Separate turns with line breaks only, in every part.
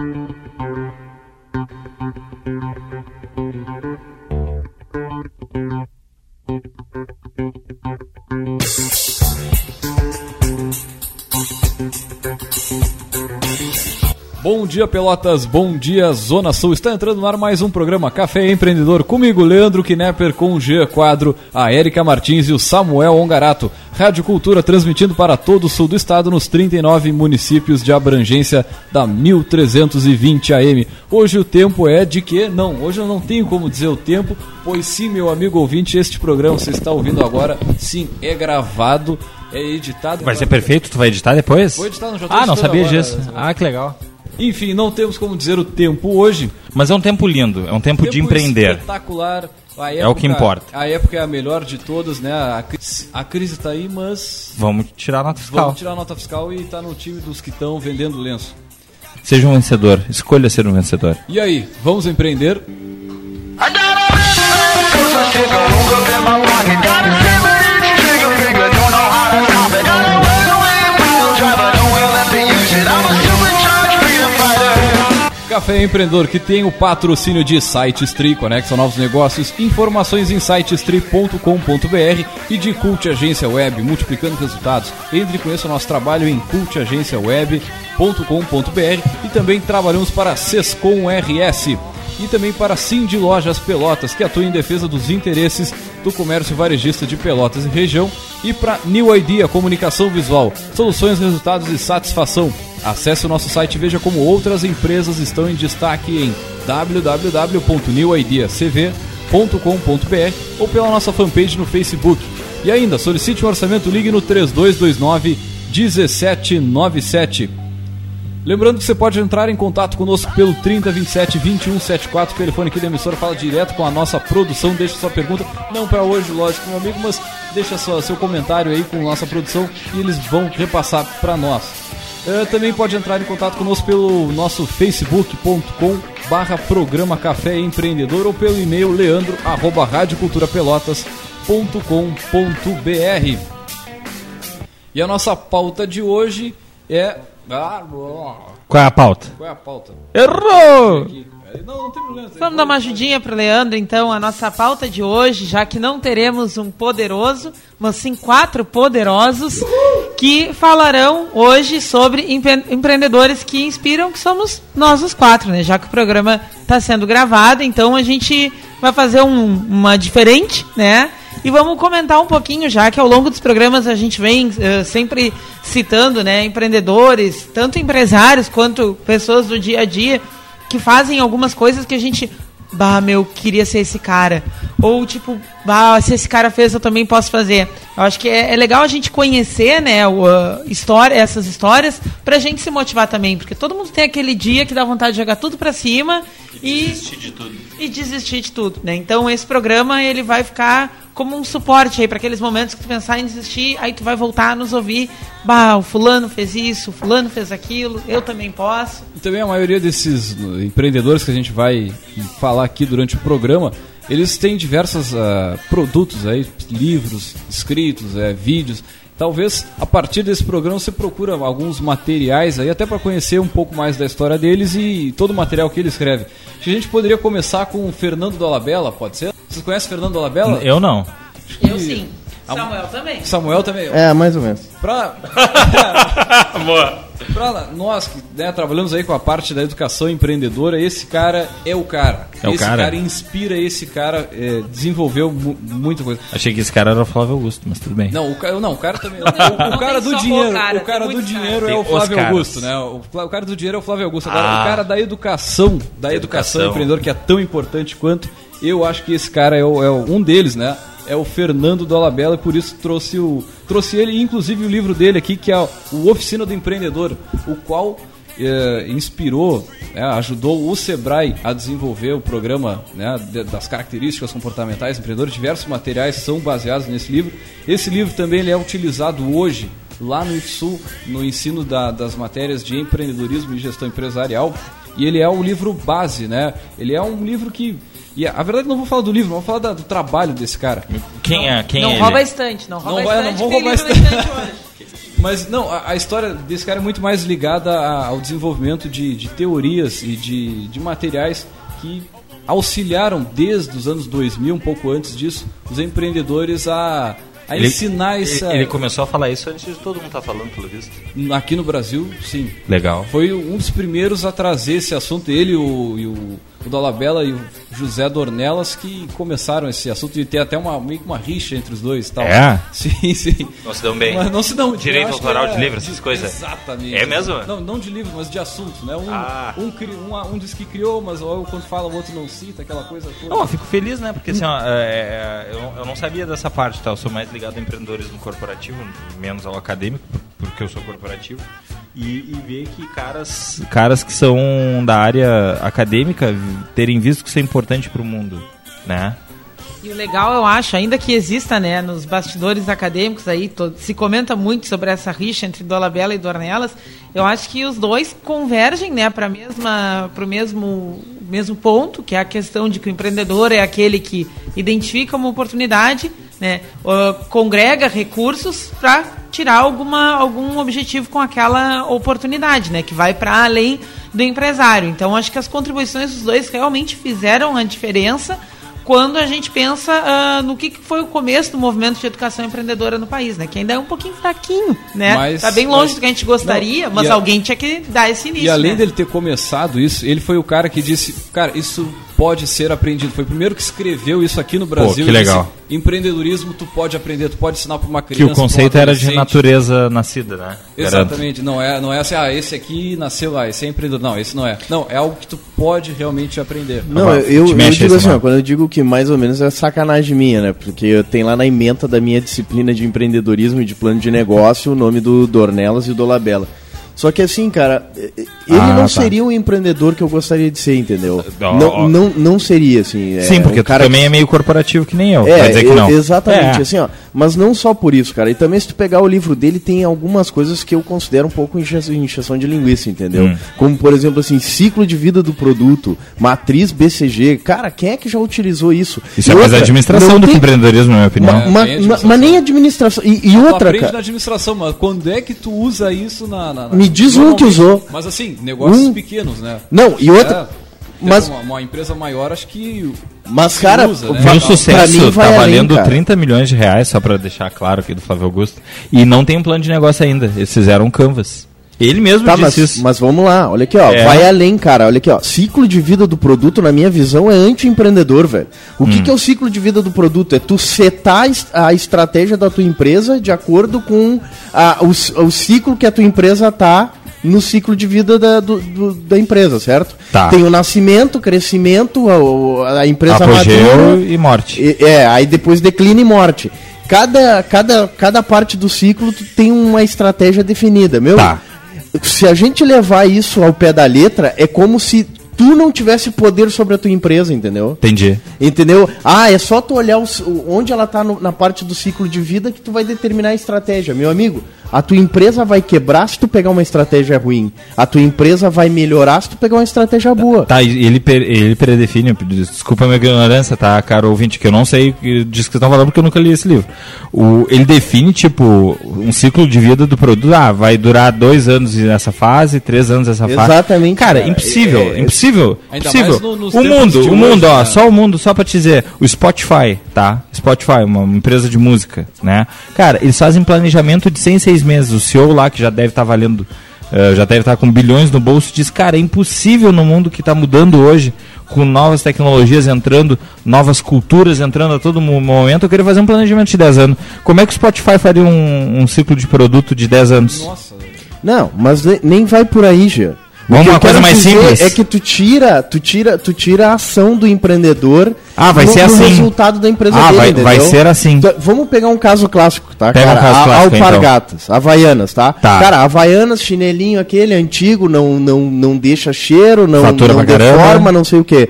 Thank you. Dia, Pelotas. Bom dia, Zona Sul. Está entrando no ar mais um programa Café Empreendedor. Comigo, Leandro Knepper, com o Quadro, a Érica Martins e o Samuel Ongarato. Rádio Cultura transmitindo para todo o sul do estado nos 39 municípios de abrangência da 1320 AM. Hoje o tempo é de que? Não, hoje eu não tenho como dizer o tempo, pois sim, meu amigo ouvinte, este programa você está ouvindo agora, sim, é gravado. É editado.
Vai ser perfeito? Tu vai editar depois?
Vou editar, não já tô
Ah, não sabia
agora.
disso. Ah, que legal.
Enfim, não temos como dizer o tempo hoje.
Mas é um tempo lindo, é um tempo, de
Tempo
empreender.
Espetacular. A
É o que importa.
A época é a melhor de todas, né? A, a crise tá aí, mas
Vamos tirar a nota fiscal.
vamos tirar a nota fiscal e tá no time dos que estão vendendo lenço.
Seja um vencedor. Escolha ser um vencedor.
E aí, vamos empreender?
I
Café Empreendedor, que tem o patrocínio de SiteStree, conexão novos negócios, informações em sitestree.com.br e de Cult Agência Web, multiplicando resultados. Entre e conheça o nosso trabalho em cultagenciaweb.com.br e também trabalhamos para Sescom RS. E também para Cindy Lojas Pelotas, que atua em defesa dos interesses do comércio varejista de Pelotas e região. E para New Idea Comunicação Visual, soluções, resultados e satisfação. Acesse o nosso site e veja como outras empresas estão em destaque em www.newideacv.com.br ou pela nossa fanpage no Facebook. E ainda, solicite um orçamento, ligue no 3229 1797. Lembrando que você pode entrar em contato conosco pelo 3027 2174, telefone aqui da emissora, fala direto com a nossa produção, deixa sua pergunta, não para hoje, lógico, meu amigo, mas deixa sua, seu comentário aí com nossa produção e eles vão repassar para nós. Eh, também pode entrar em contato conosco pelo nosso facebook.com barra programa Café Empreendedor ou pelo e-mail leandro arroba radioculturapelotas.com.br E a nossa pauta de hoje é... Ah,
Qual é a pauta?
qual é a pauta?
Errou!
Não, não tem problema.
Vamos dar uma ajudinha para Leandro, então, a nossa pauta de hoje, já que não teremos um poderoso, mas sim quatro poderosos que falarão hoje sobre empre- empreendedores que inspiram, que somos nós os quatro, né? Já que o programa está sendo gravado, então a gente vai fazer um- uma diferente, né? E vamos comentar um pouquinho, já que ao longo dos programas a gente vem eh, sempre citando, né, empreendedores, tanto empresários quanto pessoas do dia a dia que fazem algumas coisas que a gente. Bah, meu, queria ser esse cara. Ou tipo, bah, se esse cara fez, eu também posso fazer. Eu acho que é, é legal a gente conhecer, né, o, história, essas histórias, pra gente se motivar também. Porque todo mundo tem aquele dia que dá vontade de jogar tudo pra cima e. desistir de tudo. E desistir de tudo, né? Então esse programa ele vai ficar como um suporte aí para aqueles momentos que tu pensar em desistir, aí tu vai voltar a nos ouvir. Bah, o fulano fez isso, o fulano fez aquilo, eu também posso.
E também a maioria desses uh, empreendedores que a gente vai falar aqui durante o programa, eles têm diversos ah, produtos aí, livros, escritos, eh, vídeos. Talvez a partir desse programa você procura alguns materiais aí, até para conhecer um pouco mais da história deles e todo o material que ele escreve. Acho que a gente poderia começar com o Fernando Dolabella, pode ser? Vocês conhecem o Fernando Dolabella?
Eu não.
Eu sim. Samuel também.
Samuel também.
É, mais ou menos.
Pra, pra nós que né, trabalhamos aí com a parte da educação empreendedora, esse cara é o cara.
É o
esse
cara?
inspira, esse cara é, desenvolveu mu- muita coisa.
Achei que esse cara era o Flávio Augusto, mas tudo bem.
Não, o cara, não, o cara também. O, o cara do dinheiro,
cara,
o cara do dinheiro
caras.
é o Flávio. Augusto, né? O, cara do dinheiro é o Flávio Augusto. Agora,
Ah.
o cara da educação, da educação,
Educação.
empreendedor, que é tão importante quanto, eu acho que esse cara é, o- é um deles, né? É o Fernando Dolabella, por isso trouxe o trouxe ele, inclusive o livro dele aqui, que é o Oficina do Empreendedor, o qual eh, inspirou, né, ajudou o Sebrae a desenvolver o programa né, das características comportamentais do empreendedor. Diversos materiais são baseados nesse livro. Esse livro também ele é utilizado hoje lá no IFSU, no ensino da- das matérias de empreendedorismo e gestão empresarial. E ele é o livro base, né? Ele é um livro que. E a a verdade não vou falar do livro, vou falar da- do trabalho desse cara.
Quem é? Quem
não
é
rouba
ele?
estante, não
Não
rouba
vai- não
estante.
vou
tem
roubar
estante hoje.
Mas não, a, a história desse cara é muito mais ligada a- ao desenvolvimento de, de teorias e de, de materiais que auxiliaram desde os anos 2000, um pouco antes disso, os empreendedores a, a ensinar essa.
ele, ele começou a falar isso antes de todo mundo estar falando, pelo visto.
Aqui no Brasil, sim.
Legal.
Foi um dos primeiros a trazer esse assunto, ele o, e o, o Dolabella e o José Dornelas, que começaram esse assunto e tem até uma, meio que uma rixa entre os dois e tal.
É?
Sim, sim.
Não se dão bem.
Mas não se dão
Direito autoral de livro, essas
de-
coisas?
Exatamente.
É mesmo?
Não, não de livro, mas de assuntos, né? Um,
Ah.
um, cri- um, um diz que criou, mas quando fala o outro não cita, aquela coisa toda.
Não, eu fico feliz, né? Porque assim, ó, é, é, eu, eu não sabia dessa parte, tá? Eu sou mais ligado ao empreendedorismo corporativo, menos ao acadêmico, por- porque eu sou corporativo. E, e ver que caras, caras que são da área acadêmica terem visto que isso é importante pro mundo, né?
E o legal, eu acho, ainda que exista, né, nos bastidores acadêmicos aí, to- se comenta muito sobre essa rixa entre Dolabella e Dornelas, eu acho que os dois convergem, né, para mesma para o mesmo mesmo ponto, que é a questão de que o empreendedor é aquele que identifica uma oportunidade, né, ó, congrega recursos para tirar alguma algum objetivo com aquela oportunidade, né, que vai para além do empresário. Então, acho que as contribuições dos dois realmente fizeram a diferença quando a gente pensa ah, no que foi o começo do movimento de educação empreendedora no país, né? Que ainda é um pouquinho fraquinho, né?
Mas-
tá bem longe
mas-
do que a gente gostaria,
Não,
mas
a-
alguém tinha que dar esse início,
E além
né?
dele ter começado isso, ele foi o cara que disse, cara, isso pode ser aprendido. Foi o primeiro que escreveu isso aqui no Brasil.
que
e
legal.
disse, Empreendedorismo tu pode aprender, tu pode ensinar para uma
Que
criança.
o conceito era de natureza nascida, né? Garanto.
Exatamente, não é, não é assim, ah, esse aqui nasceu lá, esse é empreendedor. Não, esse não é. Não, é algo que tu pode realmente aprender.
Não,
Agora,
eu, eu
mexe
digo assim, ó, quando eu digo que mais ou menos é sacanagem minha, né? Porque eu tenho lá na ementa da minha disciplina de empreendedorismo e de plano de negócio o nome do Dornelas e do Dolabella. Só que assim, cara, ele
Ah,
não
tá.
seria o empreendedor que eu gostaria de ser, entendeu?
Ó,
não, não, não seria, assim. é,
Sim, porque
um cara
também é meio corporativo que nem eu.
é,
dizer que não.
exatamente,
É.
assim, ó. Mas não só por isso, cara. E também se tu pegar o livro dele, tem algumas coisas que eu considero um pouco inje- injeção de linguiça, entendeu?
Hum.
Como, por exemplo, assim, ciclo de vida do produto, matriz BCG. Cara, quem é que já utilizou isso?
Isso
E
é mais
outra,
administração
não
do que
tem-
empreendedorismo, na minha opinião.
É,
ma- ma-
administração.
mas nem administração. E, e outra,
aprende
cara.
na administração, mas quando é que tu usa isso na. na- na-
Me diz um que usou.
Mas assim, negócios
Um-
pequenos, né?
Não, e outra.
É,
mas-
uma, uma empresa maior, acho que.
Mas, cara,
usa, né?
Foi um sucesso, tá
além,
valendo
cara.
30 milhões de reais, só pra deixar claro aqui do Flávio Augusto. E não tem um plano de negócio ainda. Eles fizeram um canvas. Ele mesmo
Tá,
disse
mas,
isso.
mas vamos lá, olha aqui, ó.
É.
Vai além, cara. Olha aqui, ó. Ciclo de vida do produto, na minha visão, é anti-empreendedor, velho. O
Hum.
que, que é o ciclo de vida do produto? É tu setar a es- a estratégia da tua empresa de acordo com a- o, o ciclo que a tua empresa tá no ciclo de vida da, do- do- da empresa, certo?
Tá.
Tem o nascimento, o crescimento, a, a empresa
Apogeu
madura,
e morte.
e- É, aí depois declínio e morte. Cada, cada, cada parte do ciclo tem uma estratégia definida, meu.
Tá.
Se a gente levar isso ao pé da letra, é como se tu não tivesse poder sobre a tua empresa, entendeu?
Entendi.
Entendeu? Ah, é só tu olhar onde ela tá no- na parte do ciclo de vida que tu vai determinar a estratégia. Meu amigo, a tua empresa vai quebrar se tu pegar uma estratégia ruim. A tua empresa vai melhorar se tu pegar uma estratégia boa.
Tá, e ele, ele predefine, desculpa a minha ignorância, tá, caro ouvinte, que eu não sei disso que vocês estão falando porque eu nunca li esse livro. O, ele define, tipo, um ciclo de vida do produto, ah, vai durar dois anos nessa fase, três anos nessa fase.
Exatamente,
Cara,
cara.
impossível,
É- é-
impossível,
Ainda
impossível.
mais no- nos
o mundo, o
hoje,
mundo, ó,
né?
só o mundo, só pra te dizer, o Spotify, tá? Spotify, uma empresa de música, né? Cara, eles fazem planejamento de 100 em 6 meses. O CEO lá, que já deve estar valendo, eh, já deve estar com bilhões no bolso, diz, cara, é impossível no mundo que está mudando hoje, com novas tecnologias entrando, novas culturas entrando a todo mo- momento, eu queria fazer um planejamento de 10 anos. Como é que o Spotify faria um, um ciclo de produto de 10 anos?
Nossa,
Não, mas ne- nem vai por aí, Gê. O
Vamos uma coisa mais
dizer
simples?
É que tu tira, tu tira, tu tira a ação do empreendedor
Ah, vai
no,
ser assim.
resultado da empresa
Ah,
dele,
vai-
entendeu?
vai ser assim.
Então, vamos pegar um caso clássico, tá?
Pega um
cara?
caso
A-
clássico, então.
Alpargatas, Havaianas, tá?
Tá.
Cara, Havaianas, chinelinho aquele antigo, não, não, não deixa cheiro, não,
Fatura
não deforma, não sei o quê.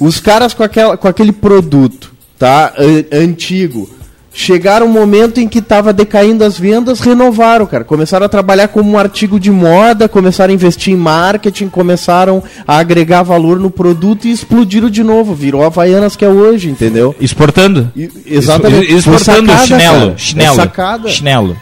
Os caras com, aquela, com aquele produto, tá? an- antigo. Chegaram um momento em que estava decaindo as vendas, renovaram, cara. Começaram a trabalhar como um artigo de moda, começaram a investir em marketing, começaram a agregar valor no produto e explodiram de novo. Virou a Havaianas que é hoje, entendeu?
Exportando.
E- exatamente.
Exportando
Foi sacada,
chinelo,
cara.
chinelo,
É sacada.
chinelo.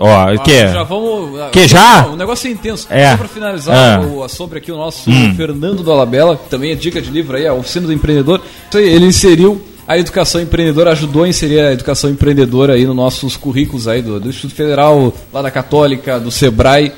Ó, o quê?
Ah, Já vamos. ah,
Que já?
O negócio é intenso.
É.
Só pra finalizar
Ah.
o- sobre aqui o nosso
Hum.
Fernando Dolabella, que também é dica de livro aí, a Oficina do Empreendedor. Aí, Ele inseriu a educação empreendedora, ajudou a inserir a educação empreendedora aí nos nossos currículos aí do, do Instituto Federal, lá da Católica, do Sebrae.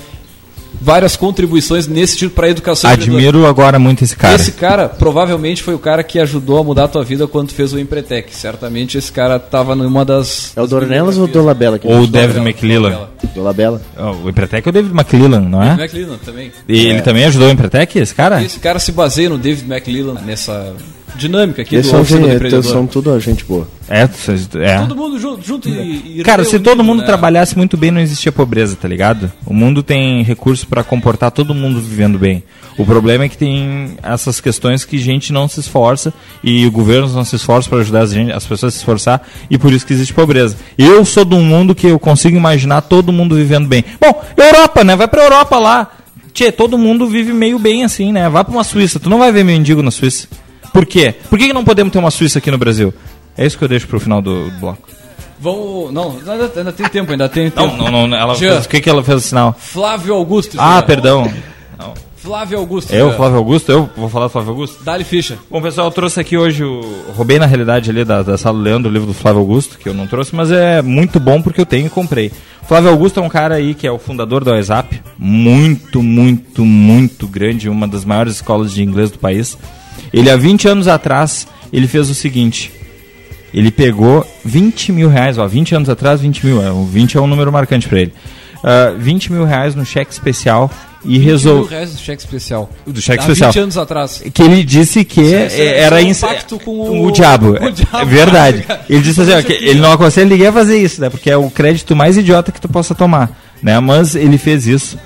Várias contribuições nesse sentido para a educação empreendedora.
Admiro agora muito esse cara.
Esse cara provavelmente foi o cara que ajudou a mudar a tua vida quando fez o Empretec. Certamente esse cara tava numa das.
É o Dornelas ou o. Dolabella? que
Ou o David McClellan.
Dolabella.
Ó, O Empretec é o David McClellan, não é?
David McClellan também.
E ele também ajudou o Empretec, esse cara?
Esse cara se baseia no David McClellan nessa dinâmica aqui
Eles
do
são,
oficina do empreendedor.
são tudo gente boa.
É, vocês- é.
Todo mundo junto, junto e, e
Cara, se todo mundo
né?
trabalhasse muito bem, não existia pobreza, tá ligado? O mundo tem recurso pra comportar todo mundo vivendo bem. O problema é que tem essas questões que gente não se esforça e o governo não se esforça pra ajudar as, gente- as pessoas a se esforçar e por isso que existe pobreza. Eu sou de um mundo que eu consigo imaginar todo mundo vivendo bem. Bom, Europa, né? Vai pra Europa lá. Tchê, todo mundo vive meio bem assim, né? Vai pra uma Suíça. Tu não vai ver mendigo na Suíça. Por quê? Por que, não podemos ter uma Suíça aqui no Brasil? É isso que eu deixo pro final do bloco.
Vamos. Não, ainda, ainda tem tempo, ainda tem tempo.
Não, não, não. Ela
Jean.
fez, o que, que ela fez o sinal?
Flávio Augusto.
Ah,
Jean.
perdão.
Flávio Augusto.
Eu,
Jean.
Flávio Augusto? Eu vou falar do Flávio Augusto?
Dali ficha.
Bom, pessoal, eu trouxe aqui hoje o. Roubei na realidade ali da, da sala do Leandro, o livro do Flávio Augusto, que eu não trouxe, mas é muito bom porque eu tenho e comprei. Flávio Augusto é um cara aí que é o fundador da WhatsApp, muito, muito, muito grande, uma das maiores escolas de inglês do país. Ele há 20 anos atrás, ele fez o seguinte. Ele pegou 20 mil reais, ó, 20 anos atrás, 20 mil, é, o 20 é um número marcante pra ele. Ah, 20 mil reais no cheque especial e
Mil
resolveu.
reais do cheque especial.
Do cheque
Há
especial.
20 anos atrás.
Que ele disse que
é-
era
isso é um
ins-
pacto com
o,
o-
diabo.
o diabo.
É verdade. Ele disse assim, ó, que ele não aconselha ninguém a fazer isso, né? Porque é o crédito mais idiota que tu possa tomar, né? Mas ele fez isso.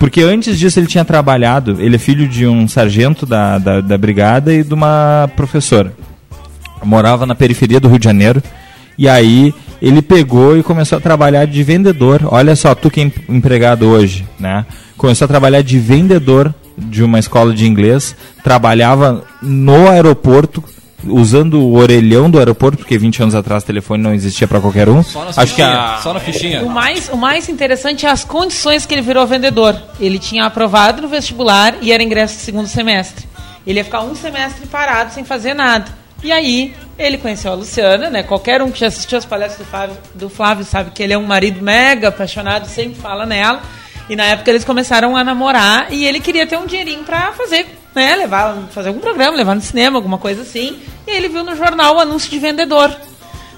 Porque antes disso ele tinha trabalhado, ele é filho de um sargento da, da, da brigada e de uma professora. Morava na periferia do Rio de Janeiro. E aí ele pegou e começou a trabalhar de vendedor. Olha só, tu que é em- empregado hoje, né? Começou a trabalhar de vendedor de uma escola de inglês, trabalhava no aeroporto usando o orelhão do aeroporto, porque 20 anos atrás o telefone não existia para qualquer um.
Só na
Acho que
fichinha.
a
Só na fichinha.
O mais, o mais interessante é as condições que ele virou vendedor. Ele tinha aprovado no vestibular e era ingresso de segundo semestre. Ele ia ficar um semestre parado sem fazer nada. E aí, ele conheceu a Luciana, né? Qualquer um que já assistiu as palestras do Flávio, do Flávio sabe que ele é um marido mega apaixonado, sempre fala nela. E na época eles começaram a namorar e ele queria ter um dinheirinho pra fazer, né? Levar, fazer algum programa, levar no cinema, alguma coisa assim. E ele viu no jornal o anúncio de vendedor.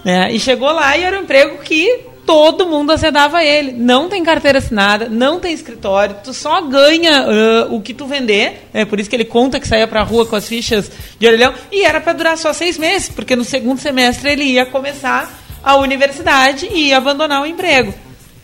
Né? E chegou lá e era um emprego que todo mundo azedava ele. Não tem carteira assinada, não tem escritório, tu só ganha ah, o que tu vender. É por isso que ele conta que saía pra rua com as fichas de orelhão. E era para durar só seis meses, porque no segundo semestre ele ia começar a universidade e ia abandonar o emprego.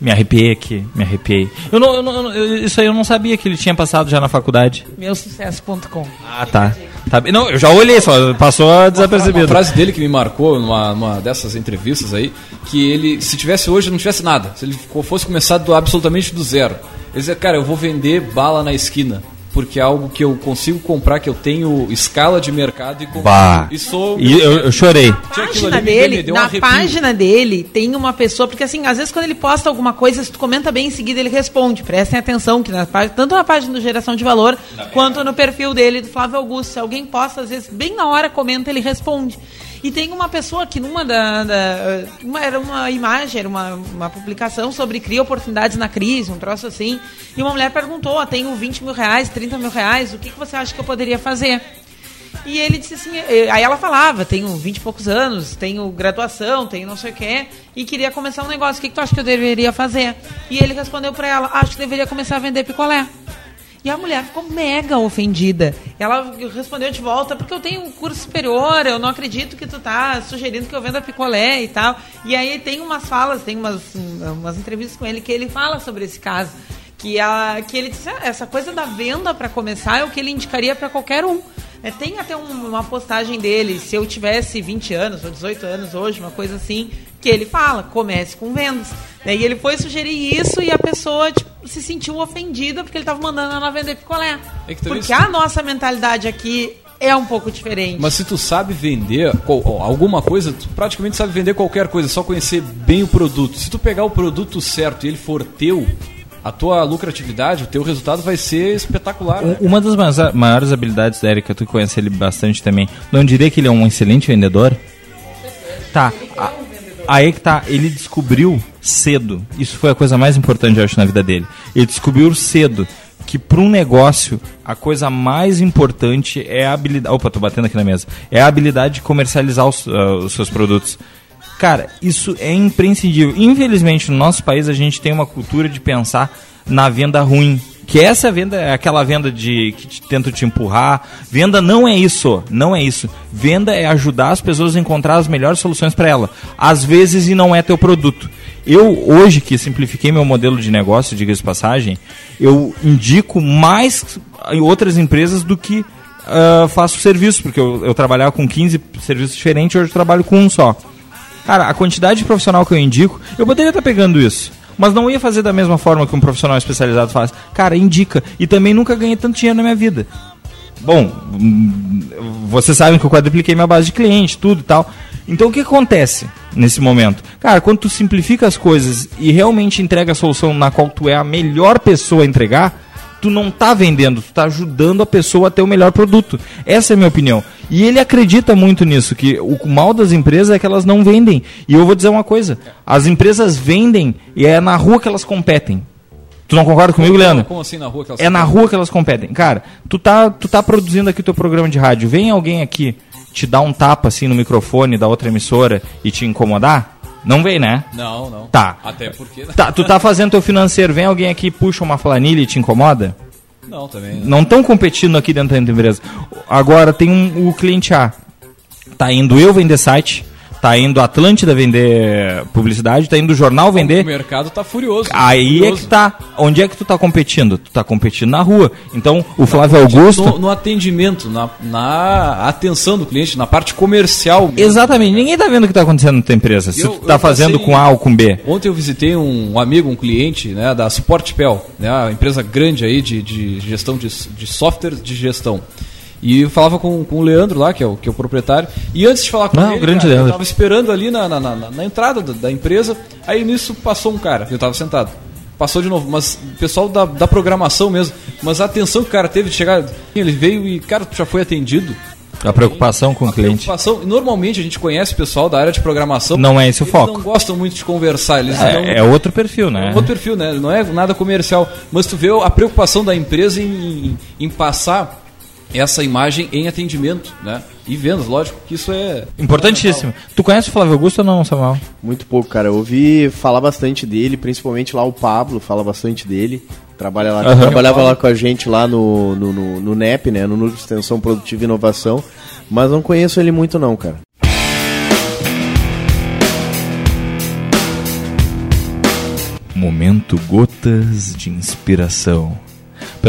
Me arrepiei aqui, me arrepiei. Eu não, eu não- eu isso aí eu não sabia que ele tinha passado já na faculdade.
Meusucesso.com.
Ah, tá. tá não, eu já olhei, só passou
Uma
desapercebido.
frase dele que me marcou numa, numa dessas entrevistas aí, que ele, se tivesse hoje, não tivesse nada. Se ele fosse começar do, absolutamente do zero. Ele dizia, cara, eu vou vender bala na esquina. Porque é algo que eu consigo comprar, que eu tenho escala de mercado e compro.
Bah.
E sou.
E eu, eu chorei.
Tinha aquilo
página
me
dele,
deu um
na
arrepio.
página dele tem uma pessoa, porque assim, às vezes quando ele posta alguma coisa, se tu comenta bem em seguida, ele responde. Prestem atenção que na página, tanto na página do Geração de Valor, quanto no perfil dele do Flávio Augusto. Se alguém posta, às vezes, bem na hora, comenta, ele responde. E tem uma pessoa que numa da. da- uma- era uma imagem, era uma, uma publicação sobre cria oportunidades na crise, um troço assim. E uma mulher perguntou: tenho 20 mil reais, 30 mil reais, o que, que você acha que eu poderia fazer? E ele disse assim, eh, aí ela falava, tenho 20 e poucos anos, tenho graduação, tenho não sei o quê, e queria começar um negócio, o que, que tu acha que eu deveria fazer? E ele respondeu pra ela, acho que deveria começar a vender picolé. E a mulher ficou mega ofendida. Ela respondeu de volta, porque eu tenho um curso superior, eu não acredito que tu tá sugerindo que eu venda picolé e tal. E aí tem umas falas, tem umas, umas entrevistas com ele que ele fala sobre esse caso. Que, a, que ele disse, "Ah, essa coisa da venda para começar é o que ele indicaria para qualquer um. É, tem até um- uma postagem dele, se eu tivesse 20 anos ou 18 anos hoje, uma coisa assim, que ele fala, comece com vendas. Né, E ele foi sugerir isso e a pessoa tipo, se sentiu ofendida porque ele estava mandando ela vender picolé.
É
porque
isso-
a nossa mentalidade aqui é um pouco diferente.
Mas se tu sabe vender alguma coisa, tu praticamente sabe vender qualquer coisa, só conhecer bem o produto. Se tu pegar o produto certo e ele for teu, a tua lucratividade, o teu resultado vai ser espetacular. né?
Um- Uma das maiores, habilidades da Erika, tu conhece ele bastante também, não diria que ele é um excelente vendedor? Tá. a- Aí que tá, ele descobriu cedo, isso foi a coisa mais importante, eu acho, na vida dele. Ele descobriu cedo que para um negócio a coisa mais importante é a habilidade. Opa, tô batendo aqui na mesa. É a habilidade de comercializar os, ah, os seus produtos. Cara, isso é imprescindível. Infelizmente, no nosso país, a gente tem uma cultura de pensar na venda ruim. Que essa venda é aquela venda de que te, tenta te empurrar. Venda não é isso, não é isso. Venda é ajudar as pessoas a encontrar as melhores soluções para ela. Às vezes e não é teu produto. Eu hoje que simplifiquei meu modelo de negócio, diga-se passagem, eu indico mais outras empresas do que ah, faço serviço, porque eu, eu trabalhava com 15 serviços diferentes, hoje eu trabalho com um só. Cara, a quantidade de profissional que eu indico, eu poderia estar pegando isso. Mas não ia fazer da mesma forma que um profissional especializado faz. Cara, indica. E também nunca ganhei tanto dinheiro na minha vida. Bom, hum, vocês sabem que eu quadrupliquei minha base de cliente, tudo e tal. Então o que acontece nesse momento? Cara, quando tu simplifica as coisas e realmente entrega a solução na qual tu é a melhor pessoa a entregar, tu não tá vendendo, tu tá ajudando a pessoa a ter o melhor produto. Essa é a minha opinião. E ele acredita muito nisso, que o mal das empresas é que elas não vendem. E eu vou dizer uma coisa, as empresas vendem e é na rua que elas competem. Tu não concorda comigo, Leandro?
Como assim na rua que elas
É na rua que elas competem. Cara, tu tá, tu tá produzindo aqui teu programa de rádio. Vem alguém aqui te dar um tapa assim no microfone da outra emissora e te incomodar? Não vem, né?
Não, não.
Tá.
Até porque.
Tá, tu tá fazendo teu financeiro, vem alguém aqui, puxa uma planilha e te incomoda?
Não, também.
Não estão competindo aqui dentro da empresa. Agora tem um, o cliente A. Tá indo eu vender site, tá indo a Atlântida vender publicidade, tá indo o jornal
O
vender.
mercado tá furioso.
Aí é
furioso.
que tá. Onde é que tu tá competindo? Tu tá competindo na rua. Então, o Flávio Augusto.
No, no atendimento, na, na atenção do cliente, na parte comercial. mesmo.
Exatamente, ninguém tá vendo o que tá acontecendo na tua empresa. Se
Eu-
tu tá fazendo com A ou com B.
Ontem eu visitei um amigo, um cliente né, da Supportpel, né, uma empresa grande aí de, de gestão de, de software de gestão. E eu falava com, com o Leandro lá, que é o, que é o proprietário. E antes de falar com
Ah,
ele,
grande
cara, eu
Leandro.
tava esperando ali na, na, na- na entrada da, da empresa. Aí nisso passou um cara, eu tava sentado. Passou de novo, mas o pessoal da, da programação mesmo. Mas a atenção que o cara teve de chegar, ele veio e, cara, já foi atendido.
A preocupação com o cliente.
Preocupação, normalmente a gente conhece o pessoal da área de programação.
Não é esse o
eles
foco.
não gostam muito de conversar, eles
É, é outro perfil, né?
outro perfil, né? Não é nada comercial. Mas tu vê a preocupação da empresa em, em passar essa imagem em atendimento, né? E vendas, lógico que isso é.
Importantíssimo. Tu conhece o Flávio Augusto ou não, Samuel?
Muito pouco, cara. Eu ouvi falar bastante dele, principalmente lá o Pablo fala bastante dele. Trabalha lá,
Aham.
Trabalhava lá com a gente lá no, no, no, no NEP, né? No Núcleo de Extensão Produtiva e Inovação. Mas não conheço ele muito não, cara.
Momento Gotas de Inspiração.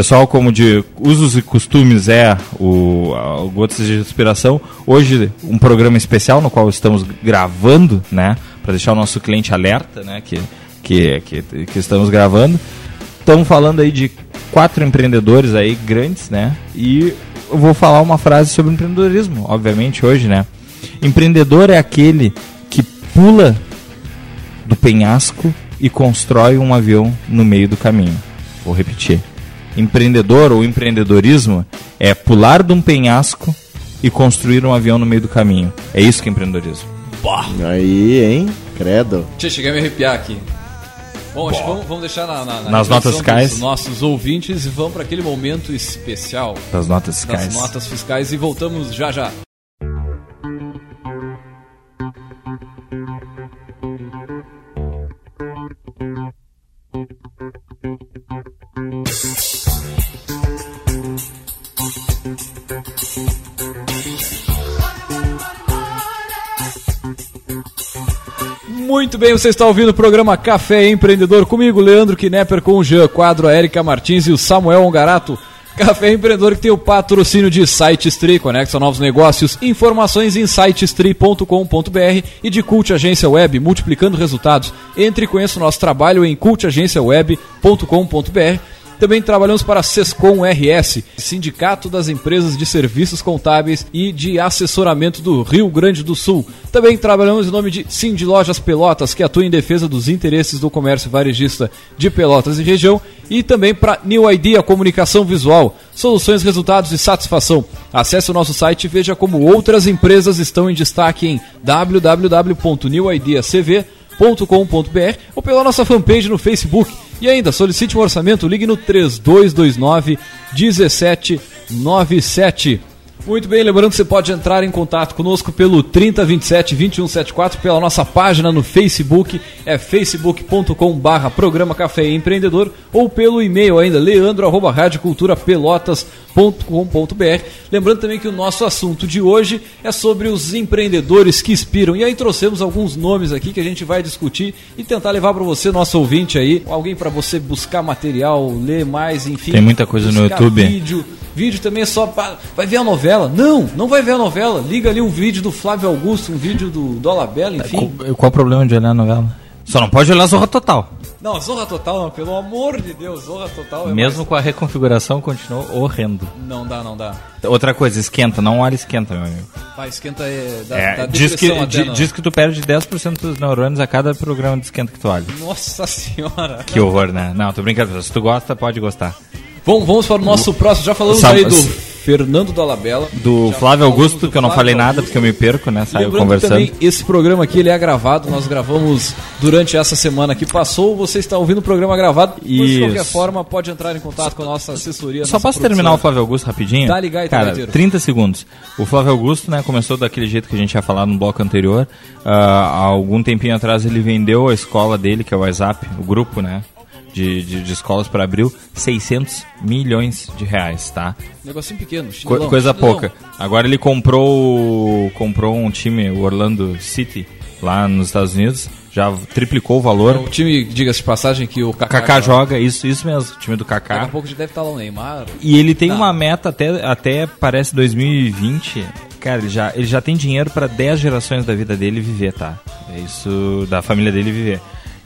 Pessoal, como de usos e costumes é o, o Gotas de Inspiração, hoje um programa especial no qual estamos gravando, né? Para deixar o nosso cliente alerta, né? Que, que, que, que estamos gravando. Estamos falando aí de quatro empreendedores aí grandes, né? E eu vou falar uma frase sobre empreendedorismo, obviamente, hoje, né? Empreendedor é aquele que pula do penhasco e constrói um avião no meio do caminho. Vou repetir. Empreendedor ou empreendedorismo é pular de um penhasco e construir um avião no meio do caminho. É isso que é empreendedorismo.
Aí, hein? Credo.
Deixa eu chegar a me arrepiar aqui. Bom, acho que vamos, vamos deixar na, na, na
Nas notas fiscais.
dos nossos ouvintes e vamos para aquele momento especial
Das notas
das
fiscais.
notas fiscais e voltamos já já. Muito bem, você está ouvindo o programa Café Empreendedor comigo, Leandro Knepper, com o Jean Quadro, a Erika Martins e o Samuel Ongarato. Café Empreendedor que tem o patrocínio de SiteStree, conecta novos negócios, informações em sitestree.com.br e de Cult Agência Web, multiplicando resultados. Entre e conheça o nosso trabalho em cultagenciaweb.com.br Também trabalhamos para a Sescom RS, Sindicato das Empresas de Serviços Contábeis e de Assessoramento do Rio Grande do Sul. Também trabalhamos em nome de de Lojas Pelotas, que atua em defesa dos interesses do comércio varejista de Pelotas e região, e também para New Idea Comunicação Visual, soluções, resultados e satisfação. Acesse o nosso site e veja como outras empresas estão em destaque em www.newideacv.com.br ou pela nossa fanpage no Facebook. E ainda, solicite um orçamento, ligue no 3229 1797. Muito bem, lembrando que você pode entrar em contato conosco pelo 3027 2174, pela nossa página no Facebook, é facebook.com barra programa Café Empreendedor, ou pelo e-mail ainda, leandro radioculturapelotas.com.br. Lembrando também que o nosso assunto de hoje é sobre os empreendedores que inspiram. E aí trouxemos alguns nomes aqui que a gente vai discutir e tentar levar para você, nosso ouvinte aí, alguém para você buscar material, ler mais, enfim.
Tem muita coisa no YouTube.
Vídeo, vídeo também é só pra, vai ver a novela. Não, não vai ver a novela. Liga ali um vídeo do Flávio Augusto, um vídeo do Dolabella, enfim.
Qual, qual o problema de olhar a novela? Só não pode olhar Zorra Total.
Não, Zorra Total não, pelo amor de Deus, Zorra Total é
Mesmo
mais-
com a reconfiguração, continuou horrendo.
Não dá, não dá.
Outra coisa, esquenta. Não olha esquenta, meu amigo.
Vai, esquenta é da,
É,
da
diz, que, di-
não.
diz que tu perde 10% dos neurônios a cada programa de esquenta que tu olha.
Nossa senhora.
Que horror, né? Não, tô brincando. Se tu gosta, pode gostar.
Vamos, vamos para o nosso próximo. Já falamos
Sabe-
aí do Fernando Dolabella.
Do
Já
Flávio Augusto,
do
que eu não
Flávio
falei nada
Augusto.
porque eu me perco, né? Saio
Lembrando
conversando.
também, esse programa aqui ele é gravado, nós gravamos durante essa semana que passou, você está ouvindo o programa gravado, mas de qualquer forma pode entrar em contato com a nossa assessoria.
Só
nossa
posso
produção.
terminar o Flávio Augusto rapidinho?
Dá ligar e
Cara,
Tagateiro.
30 segundos. O Flávio Augusto, né, começou daquele jeito que a gente tinha falado no bloco anterior. Ah, há algum tempinho atrás ele vendeu a escola dele, que é o WhatsApp, o grupo, né? De, de, de escolas para abril, 600 milhões de reais, tá?
Negocinho pequeno,
Co- coisa
chinelão.
pouca. Agora ele comprou comprou um time, o Orlando City, lá nos Estados Unidos. Já triplicou o valor.
O time, diga-se de passagem, que o Kaká,
Kaká joga, isso, isso mesmo, o time do
Daqui a
Kaká.
pouco já deve estar lá o Neymar.
E ele tem
Tá.
uma meta até, até parece 2020. Cara, ele já, ele já tem dinheiro para 10 gerações da vida dele viver, tá? É isso da família dele viver.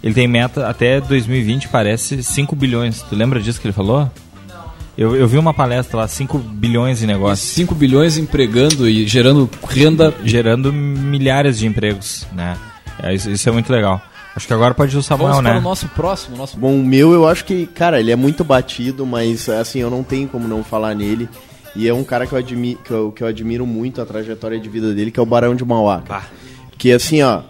Ele tem meta até 2020, parece 5 bilhões. Tu lembra disso que ele falou? Eu, eu vi uma palestra lá, 5 bilhões em negócio,
5 bilhões empregando e gerando renda.
gerando milhares de empregos, né? É, isso, isso é muito legal. Acho que agora pode ir o Samuel,
Vamos para
né?
o nosso próximo, nosso
Bom, o meu eu acho que, cara, ele é muito batido, mas assim, eu não tenho como não falar nele. E é um cara que eu, admi que eu, que eu admiro muito a trajetória de vida dele, que é o Barão de Mauá. Que assim, ó,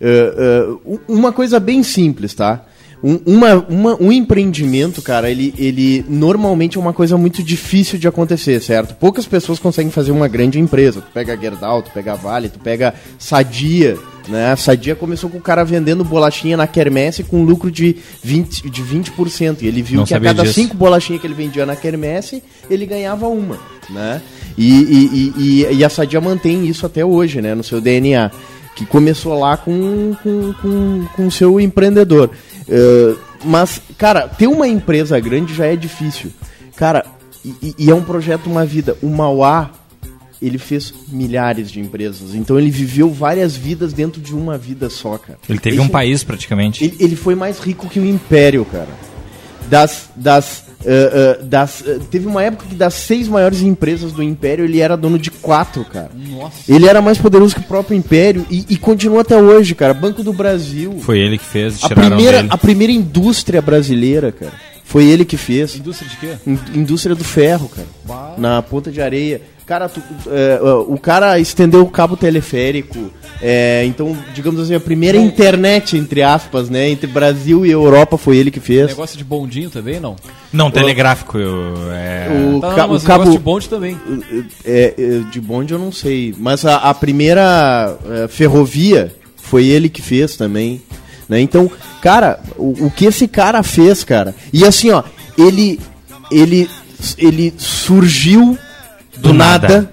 é, é, u- uma coisa bem simples, tá? Um, uma, uma- um empreendimento, cara, ele, ele normalmente é uma coisa muito difícil de acontecer, certo? Poucas pessoas conseguem fazer uma grande empresa. Tu pega a Gerdau, tu pega a Vale, tu pega Sadia, né? A Sadia começou com o cara vendendo bolachinha na quermesse com lucro de 20%. De 20% e ele viu
Não
que a cada
disso.
cinco bolachinhas que ele vendia na quermesse, ele ganhava uma, né? E, e, e, e- e a Sadia mantém isso até hoje, né? No seu DNA. Que começou lá com com, com, com o seu empreendedor. Eh, mas, cara, ter uma empresa grande já é difícil. Cara, e, e é um projeto, uma vida. O Mauá, ele fez milhares de empresas. Então ele viveu várias vidas dentro de uma vida só, cara.
Ele teve
Isso
um país praticamente.
ele, ele foi mais rico que o Império, cara. Das. das, eh, eh, das eh, teve uma época que das seis maiores empresas do Império ele era dono de quatro, cara.
Nossa.
Ele era mais poderoso que o próprio Império e, e continua até hoje, cara. Banco do Brasil.
Foi ele que fez,
a primeira,
dele.
a primeira indústria brasileira, cara. Foi ele que fez.
Indústria de quê?
In- Indústria do ferro, cara.
Bah.
Na ponta de areia. Cara, tu- é, o cara estendeu o cabo teleférico. é, então, digamos assim, a primeira internet, entre aspas, né? Entre Brasil e Europa foi ele que fez.
Negócio de bondinho também, não?
Não, telegráfico. eu- é...
O,
Tá,
ca-
não, mas
o
o
cabo.
negócio de bonde também.
é, é, de bonde eu não sei. Mas a, a primeira é, ferrovia foi ele que fez também. Né? Então, cara, o, o que esse cara fez, cara. E assim, ó, ele. Ele, ele surgiu do,
Do
nada.
nada.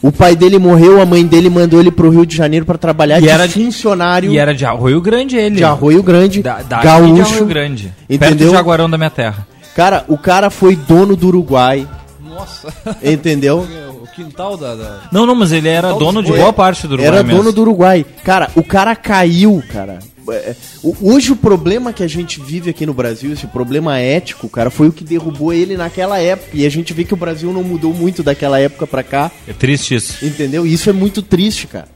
O pai dele morreu, a mãe dele mandou ele pro Rio de Janeiro para trabalhar
E
de
era
funcionário
E era de Arroio Grande ele.
de Arroio Grande,
Da, da
gaúcho.
de Arroio Grande. Perto
entendeu?
de Jaguarão da minha terra.
Cara, o cara foi dono do Uruguai.
Nossa,
Entendeu?
o quintal da. da-
Não, não, mas ele era dono de boa parte do Uruguai
Era
mesmo.
dono do Uruguai. Cara, o cara caiu, cara. É, Hoje o problema que a gente vive aqui no Brasil, esse problema ético, cara, foi o que derrubou ele naquela época. E a gente vê que o Brasil não mudou muito daquela época pra cá.
É triste isso.
Entendeu? E Isso é muito triste, cara.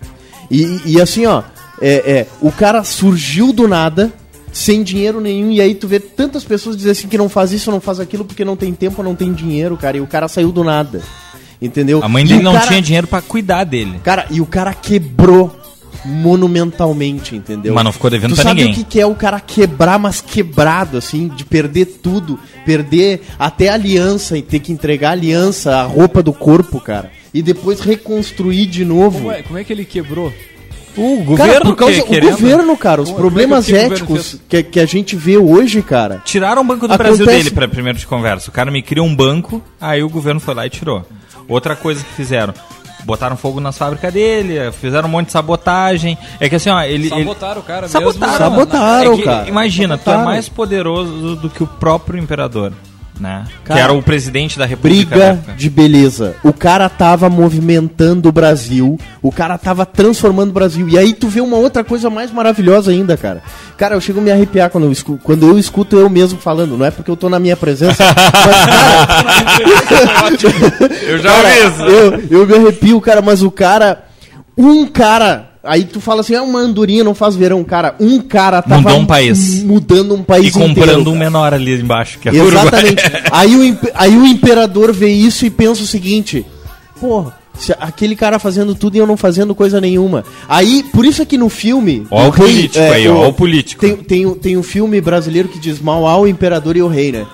E, e assim, ó, é, é, o cara surgiu do nada, sem dinheiro nenhum, e aí tu vê tantas pessoas dizer assim que não faz isso, não faz aquilo porque não tem tempo, não tem dinheiro, cara. E o cara saiu do nada. Entendeu?
A mãe dele
o
não
cara-
tinha dinheiro pra cuidar dele.
Cara, e o cara quebrou monumentalmente, entendeu?
Mas não ficou devendo
tu
pra
sabe
ninguém.
o que, que é o cara quebrar, mas quebrado, assim, de perder tudo, perder até a aliança e ter que entregar a aliança, a roupa do corpo, cara, e depois reconstruir de novo.
Como é, como é que ele quebrou?
O
Cara,
governo
por causa
que-
o
querendo-
governo, cara, os
Como-
problemas
que o
éticos que, que a gente vê hoje, cara.
Tiraram o Banco do
Acontece-
Brasil dele pra primeiro de conversa. O cara me cria um banco, aí o governo foi lá e tirou. Outra coisa que fizeram, botaram fogo nas fábricas dele, fizeram um monte de sabotagem. É que assim, ó, ele... ele-
Sabotaram o cara
Sabotaram.
mesmo.
Sabotaram,
É que,
cara.
Imagina, tu é
Sabotaram.
mais poderoso do que o próprio imperador, né?
Cara,
que era o presidente da república.
Briga
época.
de beleza. O cara tava movimentando o Brasil, o cara tava transformando o Brasil. E aí tu vê uma outra coisa mais maravilhosa ainda, cara. Cara, eu chego a me arrepiar quando eu escuto, quando eu escuto eu mesmo falando. Não é porque eu tô na minha presença, mas, cara,
Eu já
Cara,
vi isso.
Eu, eu me arrepio, cara, mas o cara. Um cara. Aí tu fala assim, ah, uma andorinha não faz verão. Cara, um cara tava
Mudou um país.
mudando um país
E comprando
inteiro,
um
cara.
menor ali embaixo, que é
Exatamente. Aí, o, aí o imperador vê isso e pensa o seguinte: porra, aquele cara fazendo tudo e eu não fazendo coisa nenhuma. Aí, por isso é que no filme.
Ó o
rei-
político aí, ó, o político.
Tem, tem, um- tem um filme brasileiro que diz mal ao imperador e o rei, né?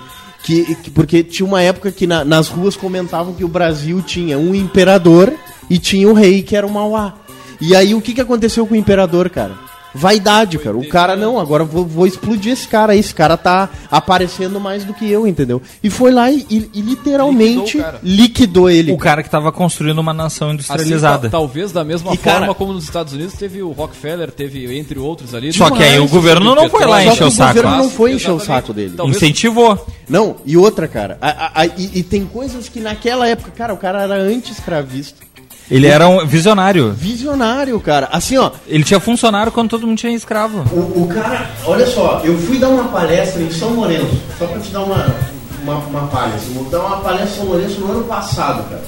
Que, que- porque tinha uma época que na- nas ruas comentavam que o Brasil tinha um imperador e tinha um rei que era o Mauá. E aí o que, que aconteceu com o imperador, cara? Vaidade, cara. O cara, não, agora eu vou, vou explodir esse cara aí. Esse cara tá aparecendo mais do que eu, entendeu? E foi lá e, e- e literalmente
Liquidou o cara.
liquidou ele.
O cara que tava construindo uma nação
Assim,
industrializada.
ta- talvez da mesma
E,
forma
cara-
como nos Estados Unidos teve o Rockefeller, teve entre outros ali.
Só que aí o governo não foi lá
Só
encher
que
o
o
saco.
governo não foi encher o
Exatamente.
saco dele.
Talvez-
Incentivou.
Não, e outra, cara. a- a- a- e, e tem coisas que naquela época, cara, o cara era anti-escravista.
Ele era um visionário.
Visionário, cara. Assim, ó,
Ele tinha funcionário quando todo mundo tinha escravo.
o, o cara, olha só, eu fui dar uma palestra em São Lourenço, só pra te dar uma, uma, uma palha, assim, vou dar uma palestra em São Lourenço no ano passado, cara.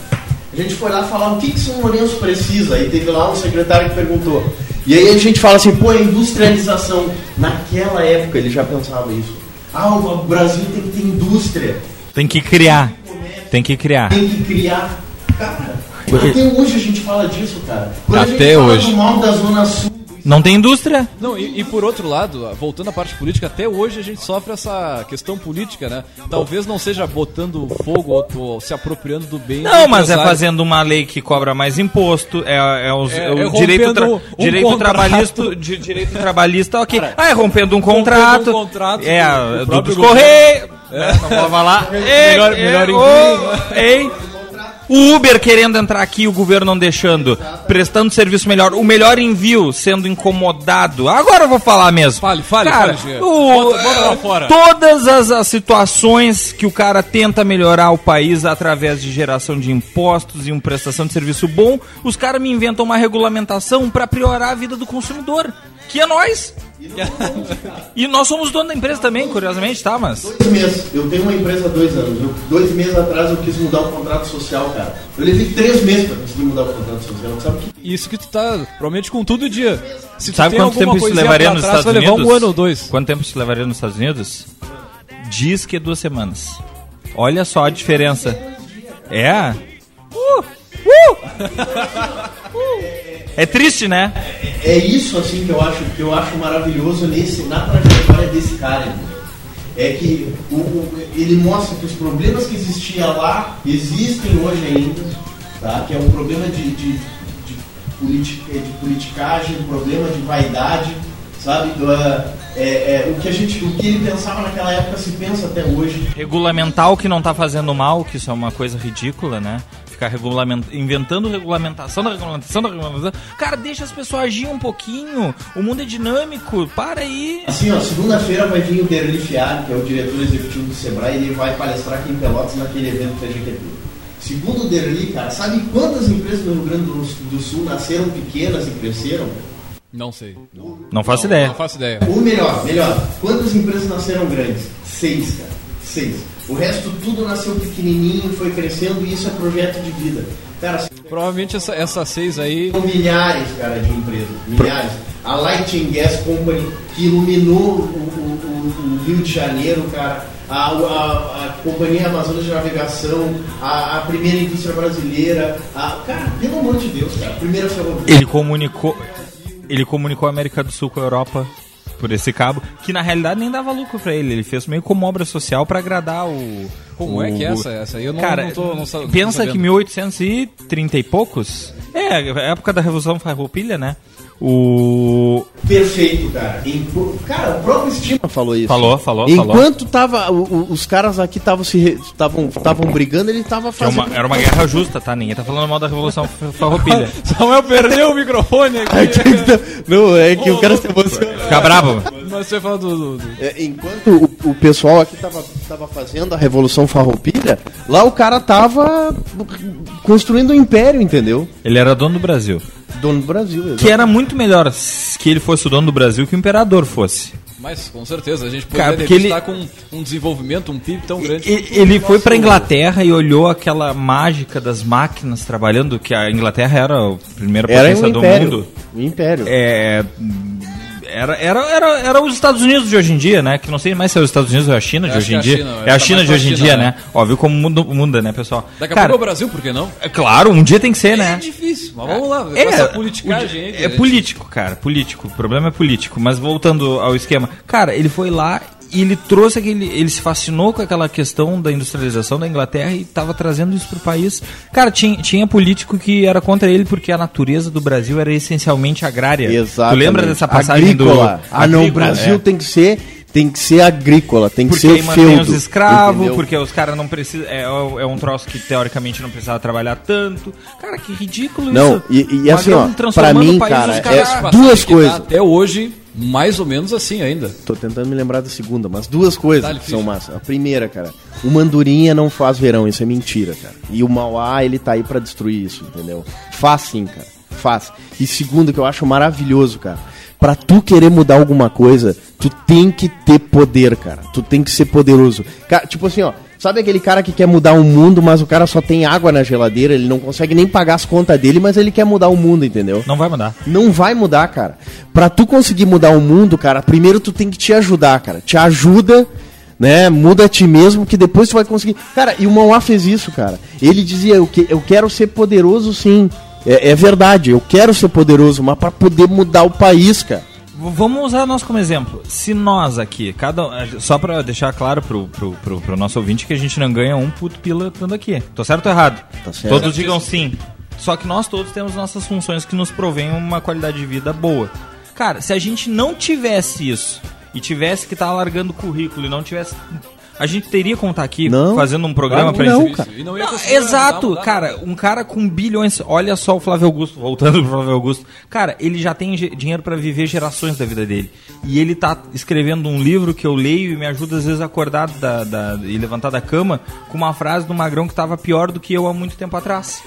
A gente foi lá falar o que, que São Lourenço precisa, aí teve lá um secretário que perguntou. E aí a gente fala assim, pô, a industrialização. Naquela época ele já pensava isso. Ah, o Brasil tem que ter indústria,
Tem que criar. Tem que criar.
tem que criar. Cara, até hoje a gente fala disso, cara. Quando a gente
Até
fala
hoje.
do mal da Zona Sul,
Não tem indústria.
Não, e, e por outro lado, voltando à parte política, até hoje a gente sofre essa questão política, né? Talvez não seja botando fogo ou, ou se apropriando do bem.
Não,
do
mas é fazendo uma lei que cobra mais imposto, é, é, os-
É-
é o
é
direito, tra-
rompendo um
direito trabalhista, di- direito trabalhista, ok.
Cara,
ah, é rompendo um contrato.
um contrato
é,
do- do
dos Correios. né, Não. Ei,
Melhor- melhor
ei. O Uber querendo entrar aqui, o governo não deixando, prestando serviço melhor, o melhor envio sendo incomodado. Agora eu vou falar mesmo.
Fale, fale,
Cara,
fale,
o-
Bota- bota lá fora.
Todas as, as situações que o cara tenta melhorar o país através de geração de impostos e uma prestação de serviço bom, os caras me inventam uma regulamentação para priorar a vida do consumidor, que é nós. E nós somos dono da empresa também, curiosamente, tá? Mas
Dois meses. Eu tenho uma empresa há dois anos. Eu- dois meses atrás eu quis mudar o contrato social, cara. Eu levei três meses pra conseguir mudar o contrato social. Sabe o que?
Isso que tu tá, provavelmente com tudo dia. Se tu
sabe
tem
quanto tempo isso levaria nos
trás,
Estados
vai levar
Unidos?
um ano ou dois.
Quanto tempo isso levaria nos Estados Unidos? Diz que duas semanas. Olha só a diferença. É? Uh, uh. É triste, né?
É isso assim que eu acho que eu acho maravilhoso nesse na trajetória desse cara. irmão. É que o- o- ele mostra que os problemas que existiam lá existem hoje ainda, tá? Que é um problema de, de, de, politica, de politicagem, um problema de vaidade, sabe? Do, ah, é, é, o que a gente, o que ele pensava naquela época se pensa até hoje.
Regulamentar o que não tá fazendo mal, que isso é uma coisa ridícula, né? Ficar regulament... inventando regulamentação da regulamentação da regulamentação. Cara, deixa as pessoas agir um pouquinho. O mundo é dinâmico. Para aí.
Assim, ó, segunda-feira vai vir o Berli Fiari, que é o diretor executivo do Sebrae, e ele vai palestrar aqui em Pelotas naquele evento que a gente teve. Segundo o Derli, cara, sabe quantas empresas no Rio Grande do, do Sul nasceram pequenas e cresceram?
Não sei.
Não faço ideia.
Não faço ideia.
Ou melhor, melhor, quantas empresas nasceram grandes? Seis, cara. Seis. O resto tudo nasceu pequenininho, foi crescendo e isso é projeto de vida. Cara,
Provavelmente essa, essas seis aí.
são milhares, cara, de empresas. Milhares. A Lighting Gas Company, que iluminou o, o- o- o Rio de Janeiro, cara. A, a- a Companhia Amazonas de Navegação, a, a primeira indústria brasileira. A, cara, pelo amor de Deus, cara. a Primeira ferrovia.
Ele comunicou. Ele comunicou a América do Sul com a Europa por esse cabo, que na realidade nem dava lucro pra ele. Ele fez meio como obra social pra agradar o.
Como
o-
é que é essa? Essa aí eu não,
Cara,
não tô. Não, sa- não
pensa
sabendo.
que 1830 e poucos. É, época da Revolução Farroupilha, né? O.
Perfeito, cara. Cara, o próprio Estima falou isso.
Falou, falou, falou.
Enquanto tava, o- o- os caras aqui estavam se re- estavam brigando, ele tava
que é
fazendo.
uma- era uma guerra justa, tá? Ninguém tá falando mal da Revolução Farroupilha.
Samuel perdeu o microfone aqui.
Não, é que o cara se emociona.
Fica bravo.
Mas você fala do. do- do-
É, enquanto o, o pessoal aqui tava, tava fazendo a Revolução Farroupilha, lá o cara tava construindo um império, entendeu?
Ele era dono do Brasil.
Dono do Brasil, exato.
Que era muito melhor que ele fosse o dono do Brasil que o imperador fosse.
Mas com certeza, a gente
Cara,
poderia
ele-
estar com um desenvolvimento, um PIB tão grande.
E- Ele foi pra Inglaterra e olhou aquela mágica das máquinas trabalhando, que a Inglaterra era a primeira
Era
potência
um
do
império.
mundo.
Um império.
É, era, era, era, era os Estados Unidos de hoje em dia, né? Que não sei mais se é os Estados Unidos ou a China de hoje em
que é a
dia. É a
tá
China de hoje em dia,
China,
né? Ó, viu como muda, muda, né, pessoal?
Daqui a
Cara,
pouco é o Brasil, por que não?
é claro, um dia tem que ser,
É
né?
difícil, mas vamos lá.
É,
essa politicagem aí.
é
a
político, cara, político. O problema é político. Mas voltando ao esquema, cara, ele foi lá e ele trouxe aquele. Ele se fascinou com aquela questão da industrialização da Inglaterra e estava trazendo isso pro país. Cara, tinha, tinha político que era contra ele porque a natureza do Brasil era essencialmente agrária.
Exato.
Tu lembra dessa passagem
agrícola.
do.
Ah, não, o Brasil
é.
tem que ser tem que ser agrícola, tem que
Porque
ser feudo.
os escravos,
entendeu?
porque os caras não precisam. É, é um troço que teoricamente não precisava trabalhar tanto. Cara, que ridículo
Não,
isso.
e- e
O
assim, ó, pra mim,
o país,
cara, é- duas coisas.
Até hoje, mais ou menos assim ainda.
Tô tentando me lembrar da segunda, mas duas coisas que são massa. A primeira, cara, o Mandurinha não faz verão, isso é mentira, cara. E o Mauá, ele tá aí pra destruir isso, entendeu? Faz sim, cara. Faz. E segundo, que eu acho maravilhoso, cara. Pra tu querer mudar alguma coisa, tu tem que ter poder, cara. Tu tem que ser poderoso. Cara, tipo assim, ó. Sabe aquele cara que quer mudar o mundo, mas o cara só tem água na geladeira, ele não consegue nem pagar as contas dele, mas ele quer mudar o mundo, entendeu?
Não vai mudar.
Não vai mudar, cara. Pra tu conseguir mudar o mundo, cara, primeiro tu tem que te ajudar, cara. Te ajuda, né? Muda a ti mesmo, que depois tu vai conseguir. Cara, e o Mauá fez isso, cara. Ele dizia, eu, que, eu quero ser poderoso sim. É, é verdade, eu quero ser poderoso, mas pra poder mudar o país, cara.
Vamos usar nós como exemplo. Se nós aqui, cada só pra deixar claro pro, pro, pro, pro nosso ouvinte que a gente não ganha um puto pila estando aqui. Tô certo ou errado?
Tá certo.
Todos digam sim. Só que nós todos temos nossas funções que nos provêm uma qualidade de vida boa. Cara, se a gente não tivesse isso e tivesse que estar tá largando currículo e não tivesse a gente teria como estar aqui
Não.
fazendo um programa
Claro
pra
não,
gente-
cara.
E não ia
Não, exato,
mudar, mudar,
cara, um cara com bilhões, olha só o Flávio Augusto, voltando pro Flávio Augusto. Cara, ele já tem dinheiro pra viver gerações da vida dele. E ele tá escrevendo um livro que eu leio e me ajuda às vezes a acordar da, da- e levantar da cama com uma frase do Magrão que tava pior do que eu há muito tempo atrás.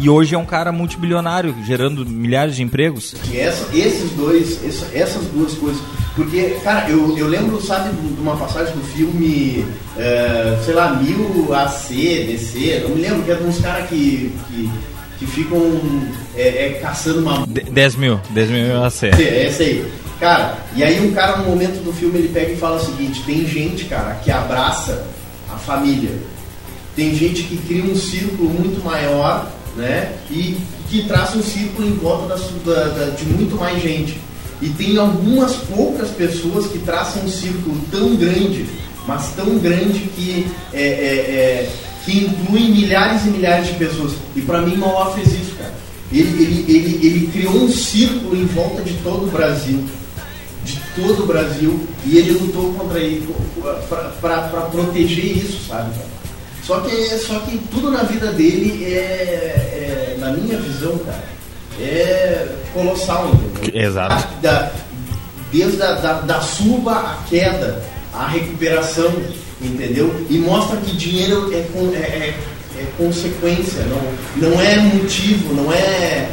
E hoje é um cara multibilionário, gerando milhares de empregos.
E essa- esses dois, essa- essas duas coisas. Porque, cara, eu, eu lembro, sabe, de uma passagem do filme, é, sei lá, 1000 AC, DC, não me lembro, que é de uns caras que, que, que ficam é, é, caçando uma
De- 10 mil, 10 mil a ser.
É essa aí. Cara, e aí um cara no momento do filme ele pega e fala o seguinte, tem gente, cara, que abraça a família. Tem gente que cria um círculo muito maior, né? E que traça um círculo em volta da da- de muito mais gente. E tem algumas poucas pessoas que traçam um círculo tão grande, mas tão grande que é, é, é, que inclui milhares e milhares de pessoas. E pra mim Mauá fez isso, cara. Ele, ele, ele, ele criou um círculo em volta de todo o Brasil. De todo o Brasil. E ele lutou contra ele para proteger isso, sabe, cara? Só que, só que tudo na vida dele é, é, na minha visão, cara, é colossal, entendeu?
Exato.
Da, desde a da, da suba à queda, a recuperação, entendeu? E mostra que dinheiro é, é, é, é consequência, não, não é motivo, não é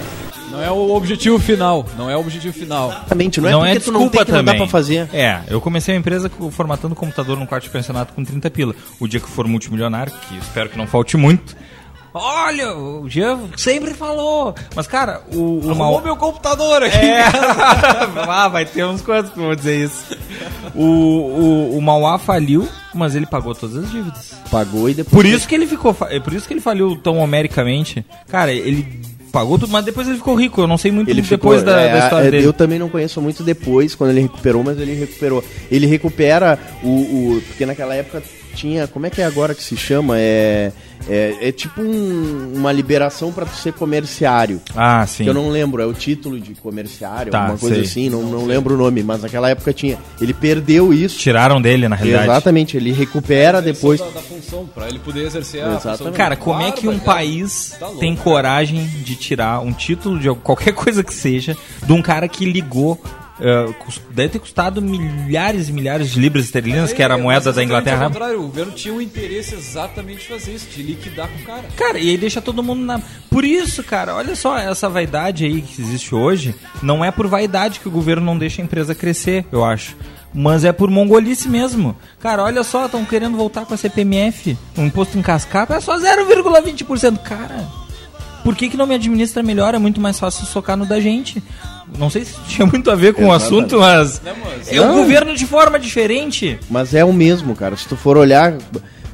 Não é o objetivo final. Não é o objetivo final.
exatamente, não,
Não
é
é
porque tu não
desculpa
tem que não
também.
dá pra fazer.
É, eu comecei a empresa formatando computador num quarto de pensionato com 30 pila. O dia que for multimilionário, que espero que não falte muito. Olha, o Jean sempre falou. Mas, cara, o, o
Arrumou
Mau-
meu computador aqui.
É. ah, vai ter uns quantos que vão dizer isso. O, o, o Mauá faliu, mas ele pagou todas as dívidas.
Pagou e depois.
Por isso que ele ficou. É por isso que ele faliu tão homericamente. Cara, ele pagou tudo, mas depois ele ficou rico. Eu não sei muito
Ele
depois
ficou,
da,
é,
da história
é,
dele.
Eu também não conheço muito depois, quando ele recuperou, mas ele recuperou. Ele recupera o. o- porque naquela época tinha. Como é que é agora que se chama? É. É, é tipo um- uma liberação pra tu ser comerciário.
Ah, sim.
Que eu não lembro, é o título de comerciário,
Tá,
alguma coisa
sei.
assim, não, não lembro o nome, mas naquela época tinha. Ele perdeu isso.
Tiraram dele, na realidade.
Exatamente, ele recupera depois.
Da, da função, pra ele poder exercer a
Exatamente.
função.
Cara, como é que um país
Tá louco,
tem coragem de tirar um título de qualquer coisa que seja de um cara que ligou. Cus- deve ter custado milhares e milhares de libras esterlinas, que era a
É,
moeda da
ao
Inglaterra.
contrário, o governo tinha um interesse exatamente de fazer isso, de liquidar com o cara.
Cara, e aí deixa todo mundo na. Por isso, cara, olha só, essa vaidade aí que existe hoje, não é por vaidade que o governo não deixa a empresa crescer, eu acho. Mas é por mongolice mesmo. Cara, olha só, estão querendo voltar com a CPMF, um imposto em cascata, é só 0,20%. Cara, por que, que não me administra melhor? É muito mais fácil socar no da gente. Não sei se tinha muito a ver com o
Exatamente.
assunto, mas.
Não, mas-
É um
Não.
governo de forma diferente.
Mas é o mesmo, cara. Se tu for olhar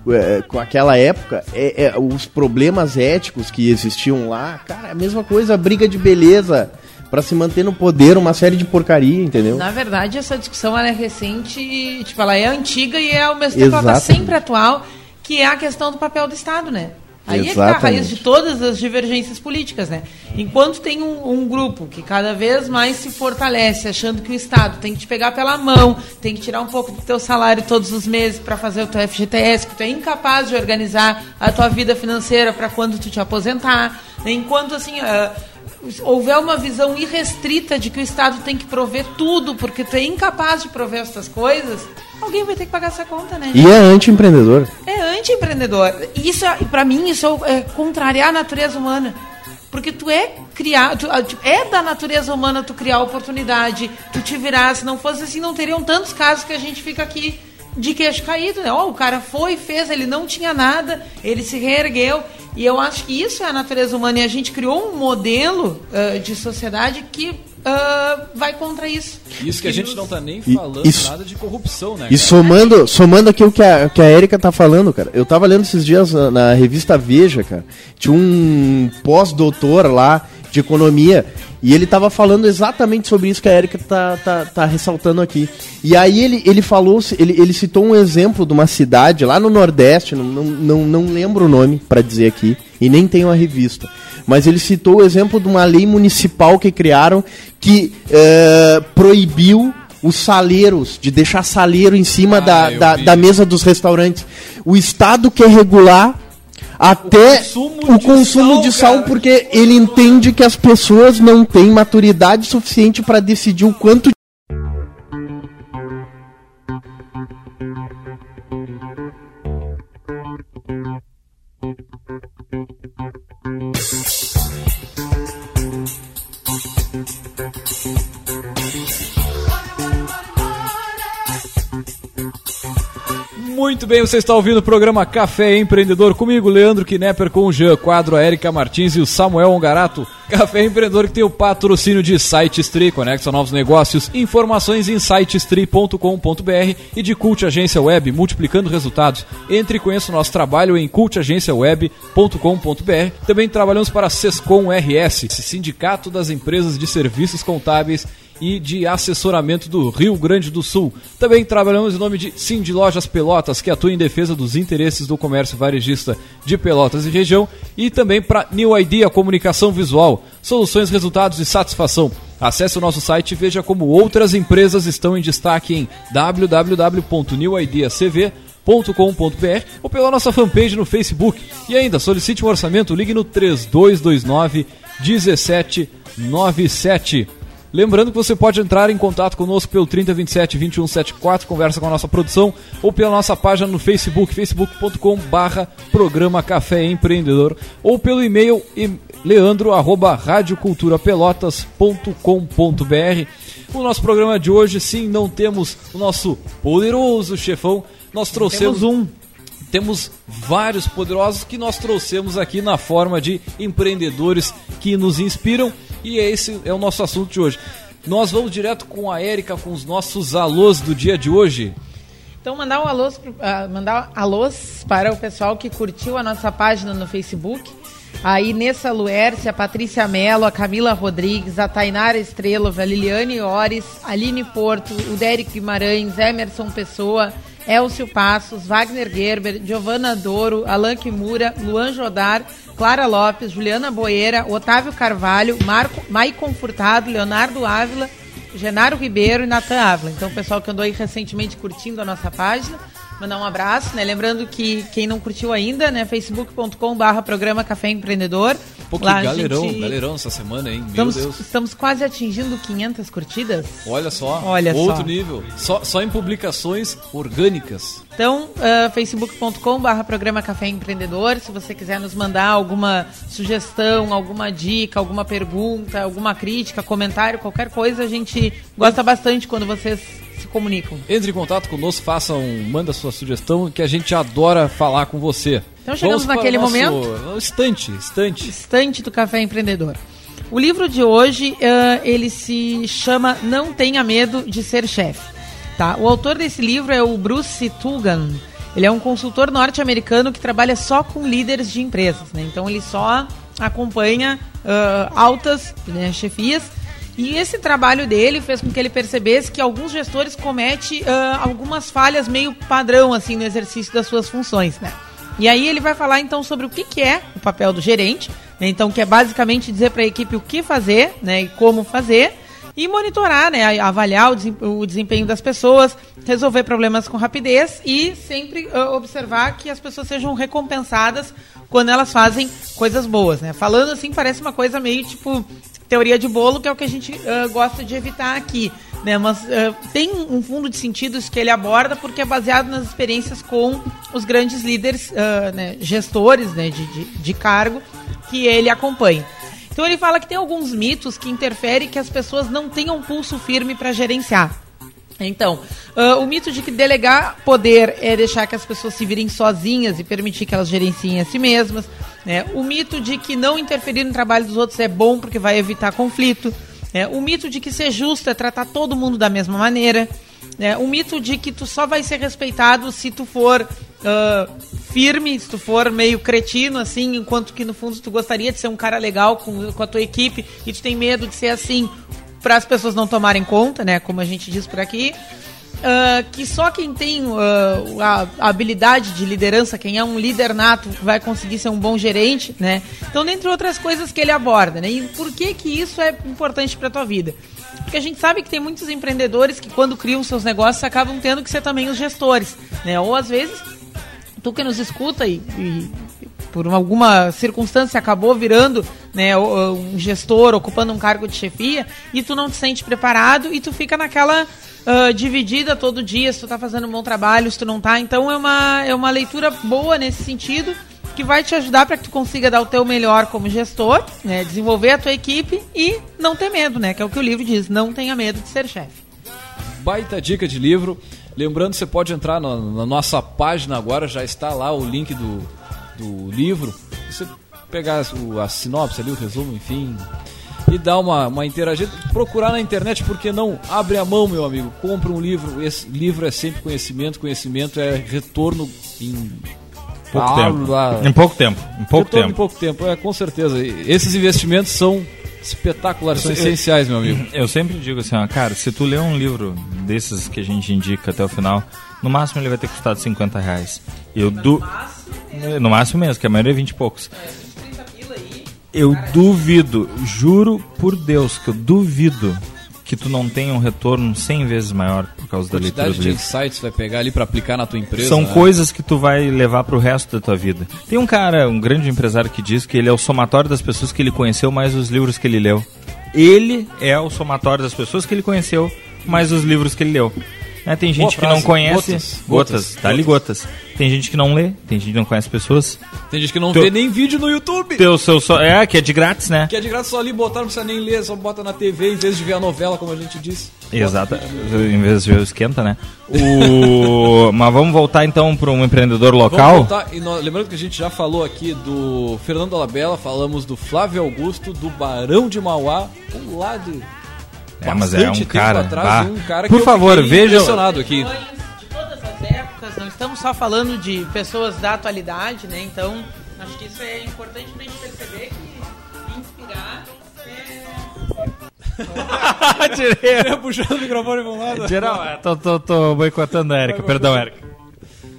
é, com aquela época, é, é, os problemas éticos que existiam lá, cara, é a mesma coisa, briga de beleza pra se manter no poder, uma série de porcaria, entendeu?
Na verdade, essa discussão ela é recente, e, tipo, ela é antiga e é ao mesmo tempo ela está
Exatamente.
sempre atual, que é a questão do papel do Estado, né? Aí é que tá a
Exatamente.
raiz de todas as divergências políticas, né? Enquanto tem um, um grupo que cada vez mais se fortalece, achando que o Estado tem que te pegar pela mão, tem que tirar um pouco do teu salário todos os meses para fazer o teu FGTS, que tu é incapaz de organizar a tua vida financeira para quando tu te aposentar, enquanto assim, ah, houver uma visão irrestrita de que o Estado tem que prover tudo, porque tu é incapaz de prover essas coisas, alguém vai ter que pagar essa conta, né?
E é anti-empreendedor.
É anti-empreendedor. Isso, é- pra mim, isso é contrariar a natureza humana. Porque tu é criar, tu, ah, é da natureza humana tu criar oportunidade, tu te virar, se não fosse assim, não teriam tantos casos que a gente fica aqui de queixo caído, né? Ó, o cara foi, fez, ele não tinha nada, ele se reergueu. E eu acho que isso é a natureza humana. E a gente criou um modelo ah, de sociedade que ah, vai contra isso.
Isso que a gente não tá nem falando
isso-
nada de corrupção, né?
E
cara?
somando, somando aqui o que a, que a Erika tá falando, cara. Eu tava lendo esses dias na, na revista Veja, cara. Tinha um pós-doutor lá de economia. E ele tava falando exatamente sobre isso que a Erika tá, tá, tá ressaltando aqui. E aí ele, ele falou, ele, ele citou um exemplo de uma cidade lá no Nordeste, não, não, não, não lembro o nome pra dizer aqui, e nem tenho a revista. Mas ele citou o exemplo de uma lei municipal que criaram que eh, proibiu os saleiros, de deixar saleiro em cima
Ah,
da, da, da mesa dos restaurantes. O Estado quer regular até
consumo
o
de
consumo
sal,
de sal,
cara.
porque ele entende que as pessoas não têm maturidade suficiente para decidir o quanto
Muito bem, você está ouvindo o programa Café Empreendedor comigo, Leandro Knepper, com o Jean Quadro, a Erika Martins e o Samuel Ongarato. Café Empreendedor que tem o patrocínio de SiteStree, conecta novos negócios, informações em sitestree.com.br e de Cult Agência Web, multiplicando resultados. Entre e conheça o nosso trabalho em cultagenciaweb.com.br. Também trabalhamos para Sescom RS, Sindicato das Empresas de Serviços Contábeis e de assessoramento do Rio Grande do Sul. Também trabalhamos em nome de Sim de Lojas Pelotas, que atua em defesa dos interesses do comércio varejista de Pelotas e região, e também para New Idea Comunicação Visual, soluções, resultados e satisfação. Acesse o nosso site e veja como outras empresas estão em destaque em www.newideacv.com.br ou pela nossa fanpage no Facebook. E ainda, solicite um orçamento, ligue no 3229 1797. Lembrando que você pode entrar em contato conosco pelo 3027 2174, conversa com a nossa produção, ou pela nossa página no Facebook, facebook.com barra programa Café Empreendedor, ou pelo e-mail e- leandro arroba radioculturapelotas.com.br. O nosso programa de hoje, sim, não temos o nosso poderoso chefão, nós trouxemos
Temos um.
temos vários poderosos que nós trouxemos aqui na forma de empreendedores que nos inspiram e esse é o nosso assunto de hoje. Nós vamos direto com a Érica, com os nossos alôs do dia de hoje.
Então, mandar um alôs, ah, mandar alôs para o pessoal que curtiu a nossa página no Facebook. A Inessa Luerce, a Patrícia Mello, a Camila Rodrigues, a Tainara Estrela, a Liliane Ores, a Aline Porto, o Derek Guimarães, Emerson Pessoa, Elcio Passos, Wagner Gerber, Giovana Doro, Alan Kimura, Luan Jodar, Clara Lopes, Juliana Boeira, Otávio Carvalho, Marco, Maicon Furtado, Leonardo Ávila, Genaro Ribeiro e Natan Ávila. Então, o pessoal que andou aí recentemente curtindo a nossa página, mandar um abraço, né? Lembrando que quem não curtiu ainda, né? facebook.com barra programa Café Empreendedor.
Pô, que
Lá
galerão,
gente-
galerão essa semana, hein? Meu
Estamos,
Deus.
estamos quase atingindo 500 curtidas.
Olha só,
Olha
outro
só.
nível. Só, só em publicações orgânicas.
Então, ah, facebook.com barra programa Café Empreendedor. Se você quiser nos mandar alguma sugestão, alguma dica, alguma pergunta, alguma crítica, comentário, qualquer coisa, a gente gosta bastante quando vocês comunicam.
Entre em contato conosco, faça um, manda sua sugestão, que a gente adora falar com você.
Então, chegamos
o
naquele momento.
Estante, estante.
Estante do Café Empreendedor. O livro de hoje, ah, ele se chama Não Tenha Medo de Ser Chefe. Tá? O autor desse livro é o Bruce Tugan. Ele é um consultor norte-americano que trabalha só com líderes de empresas. Né? Então ele só acompanha ah, altas né, chefias. E esse trabalho dele fez com que ele percebesse que alguns gestores cometem ah, algumas falhas meio padrão assim no exercício das suas funções. Né? E aí ele vai falar então sobre o que, que é o papel do gerente, né? então que é basicamente dizer para a equipe o que fazer, né, e como fazer e monitorar, né, avaliar o desem- o desempenho das pessoas, resolver problemas com rapidez e sempre ah, observar que as pessoas sejam recompensadas quando elas fazem coisas boas, né? Falando assim parece uma coisa meio tipo teoria de bolo, que é o que a gente ah, gosta de evitar aqui. Né, mas ah, tem um fundo de sentido isso que ele aborda, porque é baseado nas experiências com os grandes líderes, ah, né, gestores né, de, de, de cargo que ele acompanha. Então ele fala que tem alguns mitos que interferem que as pessoas não tenham pulso firme para gerenciar. Então, ah, o mito de que delegar poder é deixar que as pessoas se virem sozinhas e permitir que elas gerenciem a si mesmas. Né? O mito de que não interferir no trabalho dos outros é bom porque vai evitar conflito. né? O mito de que ser justo é tratar todo mundo da mesma maneira. né? O mito de que tu só vai ser respeitado se tu for ah, firme, se tu for meio cretino, assim, enquanto que no fundo tu gostaria de ser um cara legal com, com a tua equipe e tu tem medo de ser assim para as pessoas não tomarem conta, né? Como a gente diz por aqui. Ah, que só quem tem ah, a, habilidade de liderança, quem é um líder nato, vai conseguir ser um bom gerente, né? Então, dentre outras coisas que ele aborda, né? E por que que isso é importante para tua vida? Porque a gente sabe que tem muitos empreendedores que quando criam seus negócios acabam tendo que ser também os gestores, né? Ou às vezes tu que nos escuta e, e por alguma circunstância acabou virando né, um gestor, ocupando um cargo de chefia, e tu não te sente preparado e tu fica naquela ah, dividida todo dia, se tu tá fazendo um bom trabalho, se tu não tá. Então é uma, é uma leitura boa nesse sentido, que vai te ajudar para que tu consiga dar o teu melhor como gestor, né, desenvolver a tua equipe e não ter medo, né? Que é o que o livro diz, não tenha medo de ser chefe.
Baita dica de livro. Lembrando, você pode entrar na, na nossa página agora, já está lá o link do, do livro. Você pegar a sinopse ali, o resumo, enfim, e dar uma, uma interagida. Procurar na internet, porque não? Abre a mão, meu amigo. Compre um livro. Esse livro é sempre conhecimento. Conhecimento é retorno em
Pouco
Ah,
tempo.
lá.
Em pouco tempo. Em pouco
retorno em
tempo.
pouco tempo. É, com certeza. E Esses investimentos são espetaculares, são
Eu-
essenciais, meu amigo.
Eu sempre digo assim, ó, cara, se tu ler um livro desses que a gente indica até o final, no máximo ele vai ter custado 50 reais. Eu du... No máximo mesmo, que a maioria é 20 e poucos. Eu duvido, juro por Deus que eu duvido que tu não tenha um retorno 100 vezes maior por causa da leitura do
de
livro.
insights vai pegar ali para aplicar na tua empresa.
São
né?
coisas que tu vai levar pro resto da tua vida. Tem um cara, um grande empresário que diz que ele é o somatório das pessoas que ele conheceu mais os livros que ele leu. ele é o somatório das pessoas que ele conheceu, mais os livros que ele leu. Né, Tem gente que
frase.
não conhece.
Gotas.
Gotas,
Gotas.
tá ali gotas. Tem gente que não lê, tem gente que não conhece pessoas.
Tem gente que não
Teu-
vê nem vídeo no YouTube.
Teu, seu, so- é, que é de grátis, né?
Que é de graça só ali botar, não precisa nem ler, só bota na TV em vez de ver a novela, como a gente disse.
Exato. Em vez de ver o esquenta, né? O... Mas vamos voltar então para um empreendedor
Vamos
local.
voltar, e nó- lembrando que a gente já falou aqui do Fernando Alabella, falamos do Flávio Augusto, do Barão de Mauá, um lá de
É, mas é um cara.
atrás,
ah.
um cara
Por
que eu
favor,
impressionado aqui.
De todas as épocas, não estamos só falando de pessoas da atualidade, né? Então, acho que isso é importante pra gente perceber que inspirar é.
Tirei.
Puxando o microfone pra um lado.
Geral, é, tô, tô, tô boicotando a Erika. Perdão, Erika.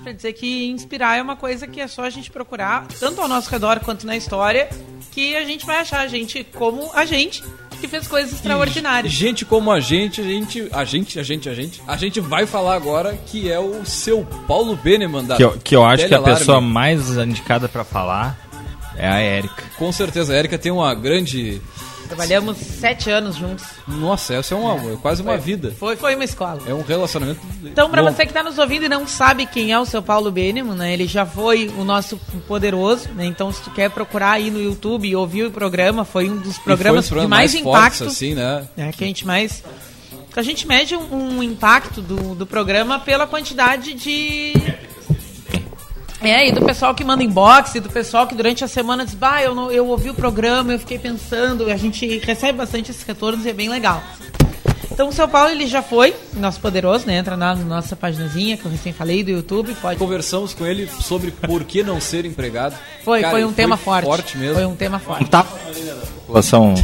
Quer dizer que inspirar é uma coisa que é só a gente procurar, tanto ao nosso redor quanto na história, que a gente vai achar gente como a gente, que fez coisas extraordinárias.
Gente como a gente, a gente, a gente, a gente, a gente, a gente vai falar agora que é o seu Paulo Beneman da
Que eu, que eu acho que a pessoa mais indicada pra falar é a Erika.
Com certeza, a Erika tem uma grande.
Trabalhamos sete anos juntos.
Nossa, essa é uma, é quase uma vida.
Foi, foi uma escola.
É um relacionamento.
Então, pra
bom.
você que está nos ouvindo e não sabe quem é o seu Paulo Beneman, né? Ele já foi o nosso poderoso, né? Então, se tu quer procurar aí no YouTube e ouvir o programa, foi um dos programas
foi
de
dos
mais,
fortes,
impacto,
assim, né?
né? Que a gente mais a gente mede um, um impacto do, do programa pela quantidade de é, e do pessoal que manda inbox, e do pessoal que durante a semana diz, bah, eu, não, eu ouvi o programa, eu fiquei pensando, a gente recebe bastante esses retornos e é bem legal. Então o São Paulo ele já foi nosso poderoso, né? Entra na nossa paginazinha que eu recém falei do YouTube, pode.
Conversamos com ele sobre por que não ser empregado.
Foi,
Cara,
foi um tema forte.
Forte mesmo.
Foi um tema forte.
Tá. População.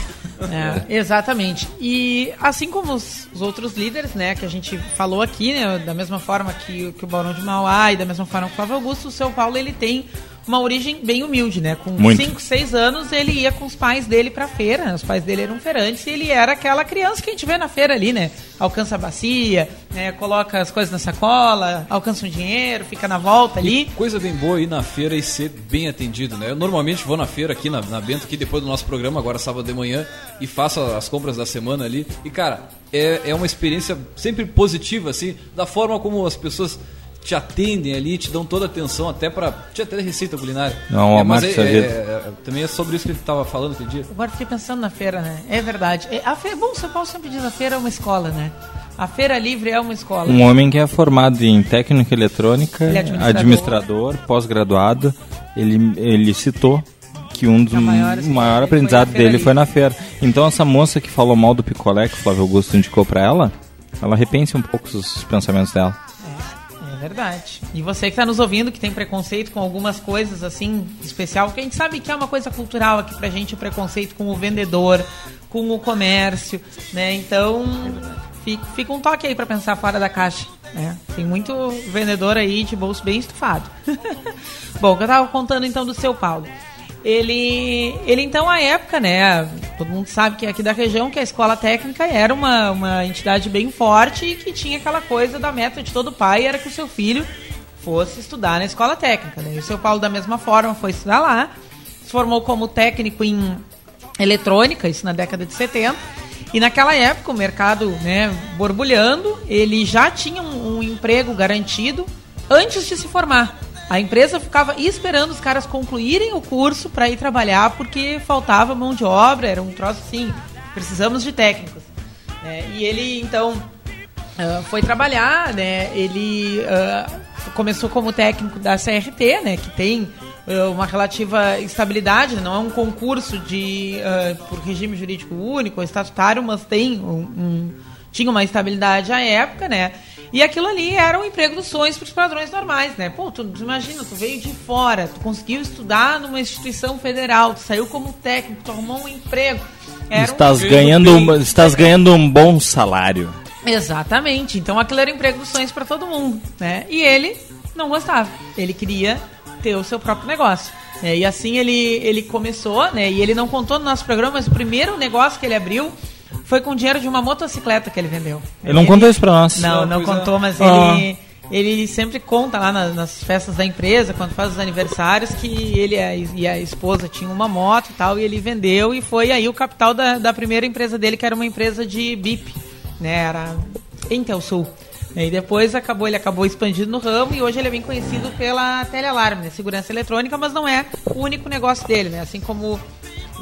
É, exatamente. E assim como os, os outros líderes, né, que a gente falou aqui, né, da mesma forma que, que o Barão de Mauá e da mesma forma que o Flávio Augusto, o São Paulo ele tem uma origem bem humilde, né? Com
Muito.
5, 6 anos ele ia com os pais dele pra feira, né? os pais dele eram feirantes e ele era aquela criança que a gente vê na feira ali, né? Alcança a bacia, né, coloca as coisas na sacola, alcança um dinheiro, fica na volta ali.
Coisa bem boa ir na feira e ser bem atendido, né? Eu normalmente vou na feira aqui na, na Bento, aqui depois do nosso programa, agora sábado de manhã, e faço as compras da semana ali. E, cara, é, é uma experiência sempre positiva, assim, da forma como as pessoas te atendem ali, te dão toda a atenção, até pra. te até receita culinária.
Não,
é,
a
mas é, é,
vida.
é, também é sobre isso que ele tava falando aquele dia.
Agora fiquei pensando na feira, né? É verdade. É, A feira, bom, o São Paulo sempre diz a feira é uma escola, né? A feira livre é uma escola.
Um homem que é formado em técnica eletrônica,
Ele é administrador.
administrador, pós-graduado. Ele, ele citou que um dos
maior
maior, aprendizado
foi
dele
livre.
foi na feira. Então essa moça que falou mal do picolé que o Flávio Augusto indicou pra ela, ela repense um pouco os pensamentos dela.
Verdade. E você que está nos ouvindo, que tem preconceito com algumas coisas assim, especial, porque a gente sabe que é uma coisa cultural aqui pra gente, o preconceito com o vendedor, com o comércio, né? Então, fica, fica um toque aí pra pensar fora da caixa. Né? Tem muito vendedor aí de bolso bem estufado. Bom, eu tava contando então do seu Paulo. Ele, ele então, à época, né? Todo mundo sabe que aqui da região que a escola técnica era uma, uma entidade bem forte e que tinha aquela coisa da meta de todo pai, era que o seu filho fosse estudar na escola técnica. Né? E o seu Paulo, da mesma forma, foi estudar lá, se formou como técnico em eletrônica, isso na década de 70. E naquela época, o mercado né, borbulhando, ele já tinha um, um emprego garantido antes de se formar. A empresa ficava esperando os caras concluírem o curso para ir trabalhar, porque faltava mão de obra, era um troço assim, precisamos de técnicos. né? e ele, então, ah, foi trabalhar, né? Ele ah, começou como técnico da CRT, né? Que tem ah, uma relativa estabilidade, não é um concurso de por regime jurídico único ou estatutário, mas tem um, um- tinha uma estabilidade à época, né? E aquilo ali era um emprego dos sonhos para os padrões normais, né? Pô, tu, tu imagina, tu veio de fora, tu conseguiu estudar numa instituição federal, tu saiu como técnico, tu arrumou um emprego. Era um
Estás
emprego
ganhando,
bem-
um, estás ganhando um bom salário.
Exatamente. Então aquilo era emprego dos sonhos para todo mundo, né? E ele não gostava. Ele queria ter o seu próprio negócio. né? E assim ele, ele começou, né? E ele não contou no nosso programa, mas o primeiro negócio que ele abriu foi com dinheiro de uma motocicleta que ele vendeu.
Ele não contou isso pra nós.
Não,
Não, é.
contou, mas
Ah.
ele, ele sempre conta lá na- nas festas da empresa, quando faz os aniversários, que ele e a, e a esposa tinham uma moto e tal, e ele vendeu, e foi aí o capital da, da primeira empresa dele, que era uma empresa de BIP, né? Era Intelsul. E depois acabou, ele acabou expandindo no ramo e hoje ele é bem conhecido pela telealarme, né? segurança eletrônica, mas não é o único negócio dele, né? Assim como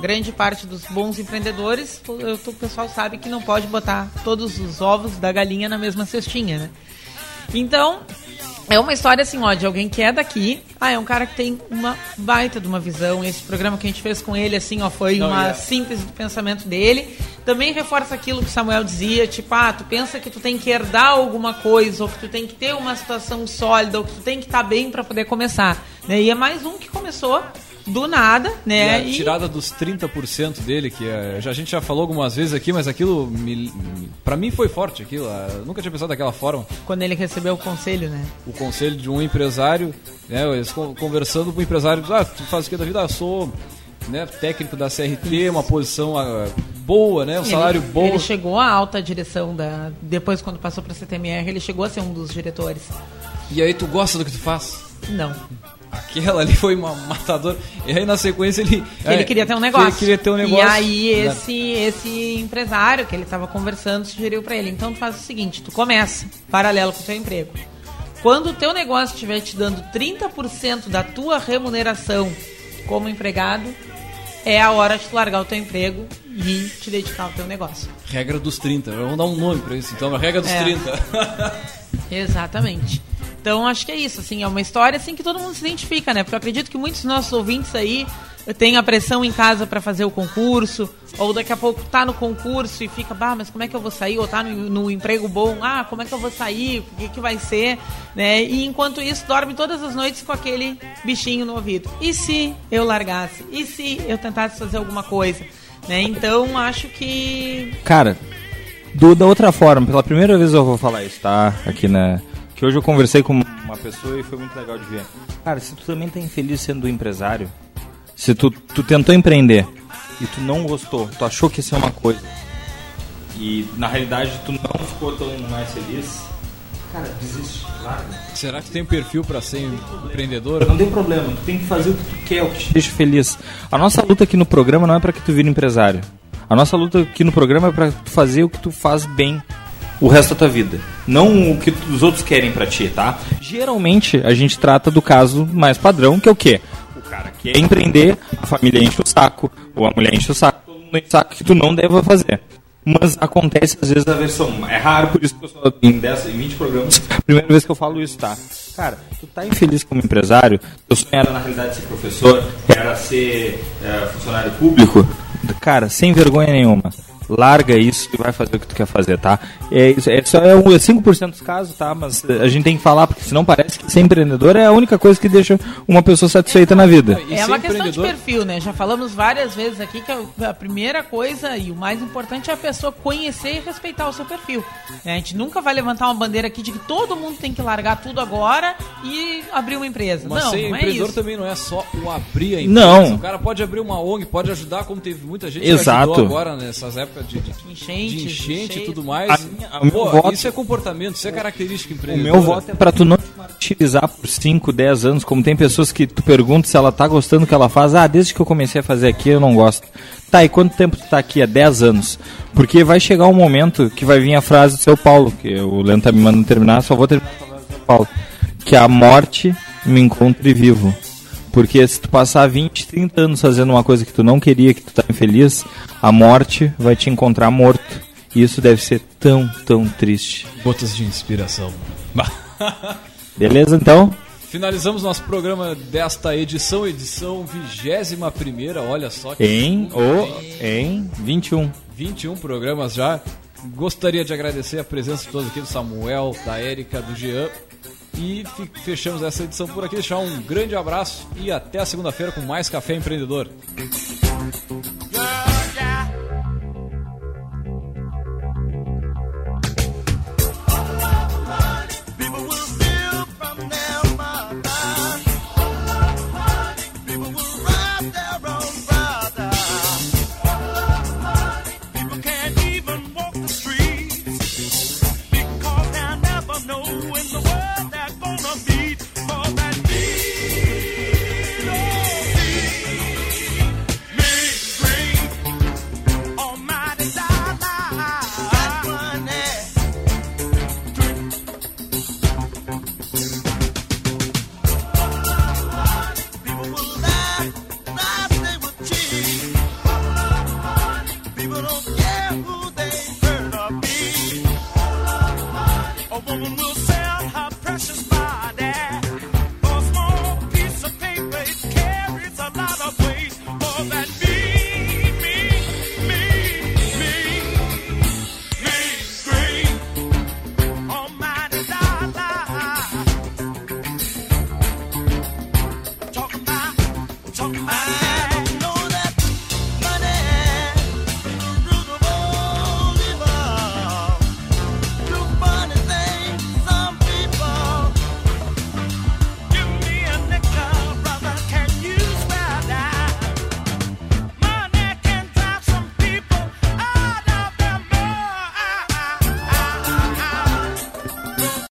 grande parte dos bons empreendedores, o, pessoal sabe que não pode botar todos os ovos da galinha na mesma cestinha, né? Então, é uma história assim, ó, de alguém que é daqui. Ah, é um cara que tem uma baita de uma visão. Esse programa que a gente fez com ele, assim, ó, foi
Não,
uma
é-
síntese do pensamento dele. Também reforça aquilo que o Samuel dizia, tipo, ah, tu pensa que tu tem que herdar alguma coisa, ou que tu tem que ter uma situação sólida, ou que tu tem que estar bem para poder começar. Né? E é mais um que começou do nada,
E
né?
a tirada dos 30% dele, que é, já, a gente já falou algumas vezes aqui, mas aquilo, me, pra mim foi forte aquilo. ah, eu nunca tinha pensado daquela forma.
quando ele recebeu o conselho, né?
O conselho de um empresário, né, eles con- conversando com o empresário, ah, tu faz o que da vida? Ah, eu sou né, técnico da CRT, uma posição ah, boa, né, um salário
ele,
bom.
Ele chegou à alta direção da. Depois, quando passou para a CTMR, ele chegou a ser um dos diretores.
E aí tu gosta do que tu faz?
Não.
Aquela ali foi uma matadora. E aí na sequência ele.
Ele
é,
queria ter um negócio.
Ele queria ter um negócio.
E aí esse, esse empresário que ele estava conversando sugeriu para ele, então tu faz o seguinte, tu começa paralelo com o teu emprego. Quando o teu negócio estiver te dando 30% da tua remuneração como empregado, é a hora de tu largar o teu emprego e te dedicar ao teu negócio.
Regra dos 30. Vamos dar um nome pra isso. Então, a regra dos
É.
30.
Exatamente. Então acho que é isso, assim, é uma história assim que todo mundo se identifica, né? Porque eu acredito que muitos dos nossos ouvintes aí têm a pressão em casa para fazer o concurso, ou daqui a pouco tá no concurso e fica, bah, mas como é que eu vou sair? Ou tá no, no emprego bom, ah, como é que eu vou sair? O que, que vai ser? Né? E enquanto isso, dorme todas as noites com aquele bichinho no ouvido. E se eu largasse? E se eu tentasse fazer alguma coisa? Né? Então acho que
Cara, do, da outra forma, pela primeira vez eu vou falar isso, tá? Aqui na. Que hoje eu conversei com uma pessoa e foi muito legal de ver. Cara, se tu também tá infeliz sendo empresário, se tu, tu tentou empreender e tu não gostou, tu achou que isso é uma coisa, e na realidade tu não ficou tão mais feliz, cara, desiste, larga.
Será que tem perfil pra ser empreendedor?
Não tem problema, tu tem que fazer o que tu quer, o que te deixa feliz. A nossa luta aqui no programa não é pra que tu vire empresário. A nossa luta aqui no programa é pra tu fazer o que tu faz bem o resto da tua vida. Não o que os outros querem pra ti, tá? Geralmente a gente trata do caso mais padrão, que é o quê? O cara quer empreender, a família enche o saco, ou a mulher enche o saco, todo mundo enche o saco que tu não deve fazer. Mas acontece às vezes a versão. É raro, por isso que eu só em 10, em 20 programas, primeira vez que eu falo isso, tá? Cara, tu tá infeliz como empresário, teu sonho era na realidade ser professor, era ser é, funcionário público. Cara, sem vergonha nenhuma. Larga isso e vai fazer o que tu quer fazer, tá? É, isso, é só é, um, é 5% dos casos, tá? Mas eh, a gente tem que falar, porque senão parece que ser empreendedor é a única coisa que deixa uma pessoa satisfeita na vida.
É uma questão de perfil, né? Já falamos várias vezes aqui que a a primeira coisa e o mais importante é a pessoa conhecer e respeitar o seu perfil. A gente nunca vai levantar uma bandeira aqui de que todo mundo tem que largar tudo agora e abrir uma empresa.
Mas
não,
ser
não é
empreendedor
isso.
também não é só o abrir a empresa.
Não.
O cara pode abrir uma ONG, pode ajudar, como teve muita gente
Exato.
que ajudou agora nessas épocas de, de,
Enchentes,
de enchente e tudo mais.
A o meu
Pô,
voto-
Isso é comportamento, isso é característica
O
empreendedora.
meu voto é pra tu não te martirizar por 5, 10 anos, como tem pessoas que tu pergunta se ela tá gostando do que ela faz. Ah, desde que eu comecei a fazer aqui eu não gosto. Tá, e quanto tempo tu tá aqui? Há 10 anos. Porque vai chegar um momento que vai vir a frase do seu Paulo, que o Leandro tá me mandando terminar, só vou terminar a frase do seu Paulo. Que a morte me encontre vivo. Porque se tu passar 20, 30 anos fazendo uma coisa que tu não queria, que tu tá infeliz, a morte vai te encontrar morto. E isso deve ser tão, tão triste.
Gotas de inspiração.
Beleza, então?
Finalizamos nosso programa desta edição, edição 21 primeira, olha só que
Em o em 21.
21 programas já. Gostaria de agradecer a presença de todos aqui do Samuel, da Érica, do Jean. E fechamos essa edição por aqui. Deixar um grande abraço e até segunda-feira com mais Café Empreendedor.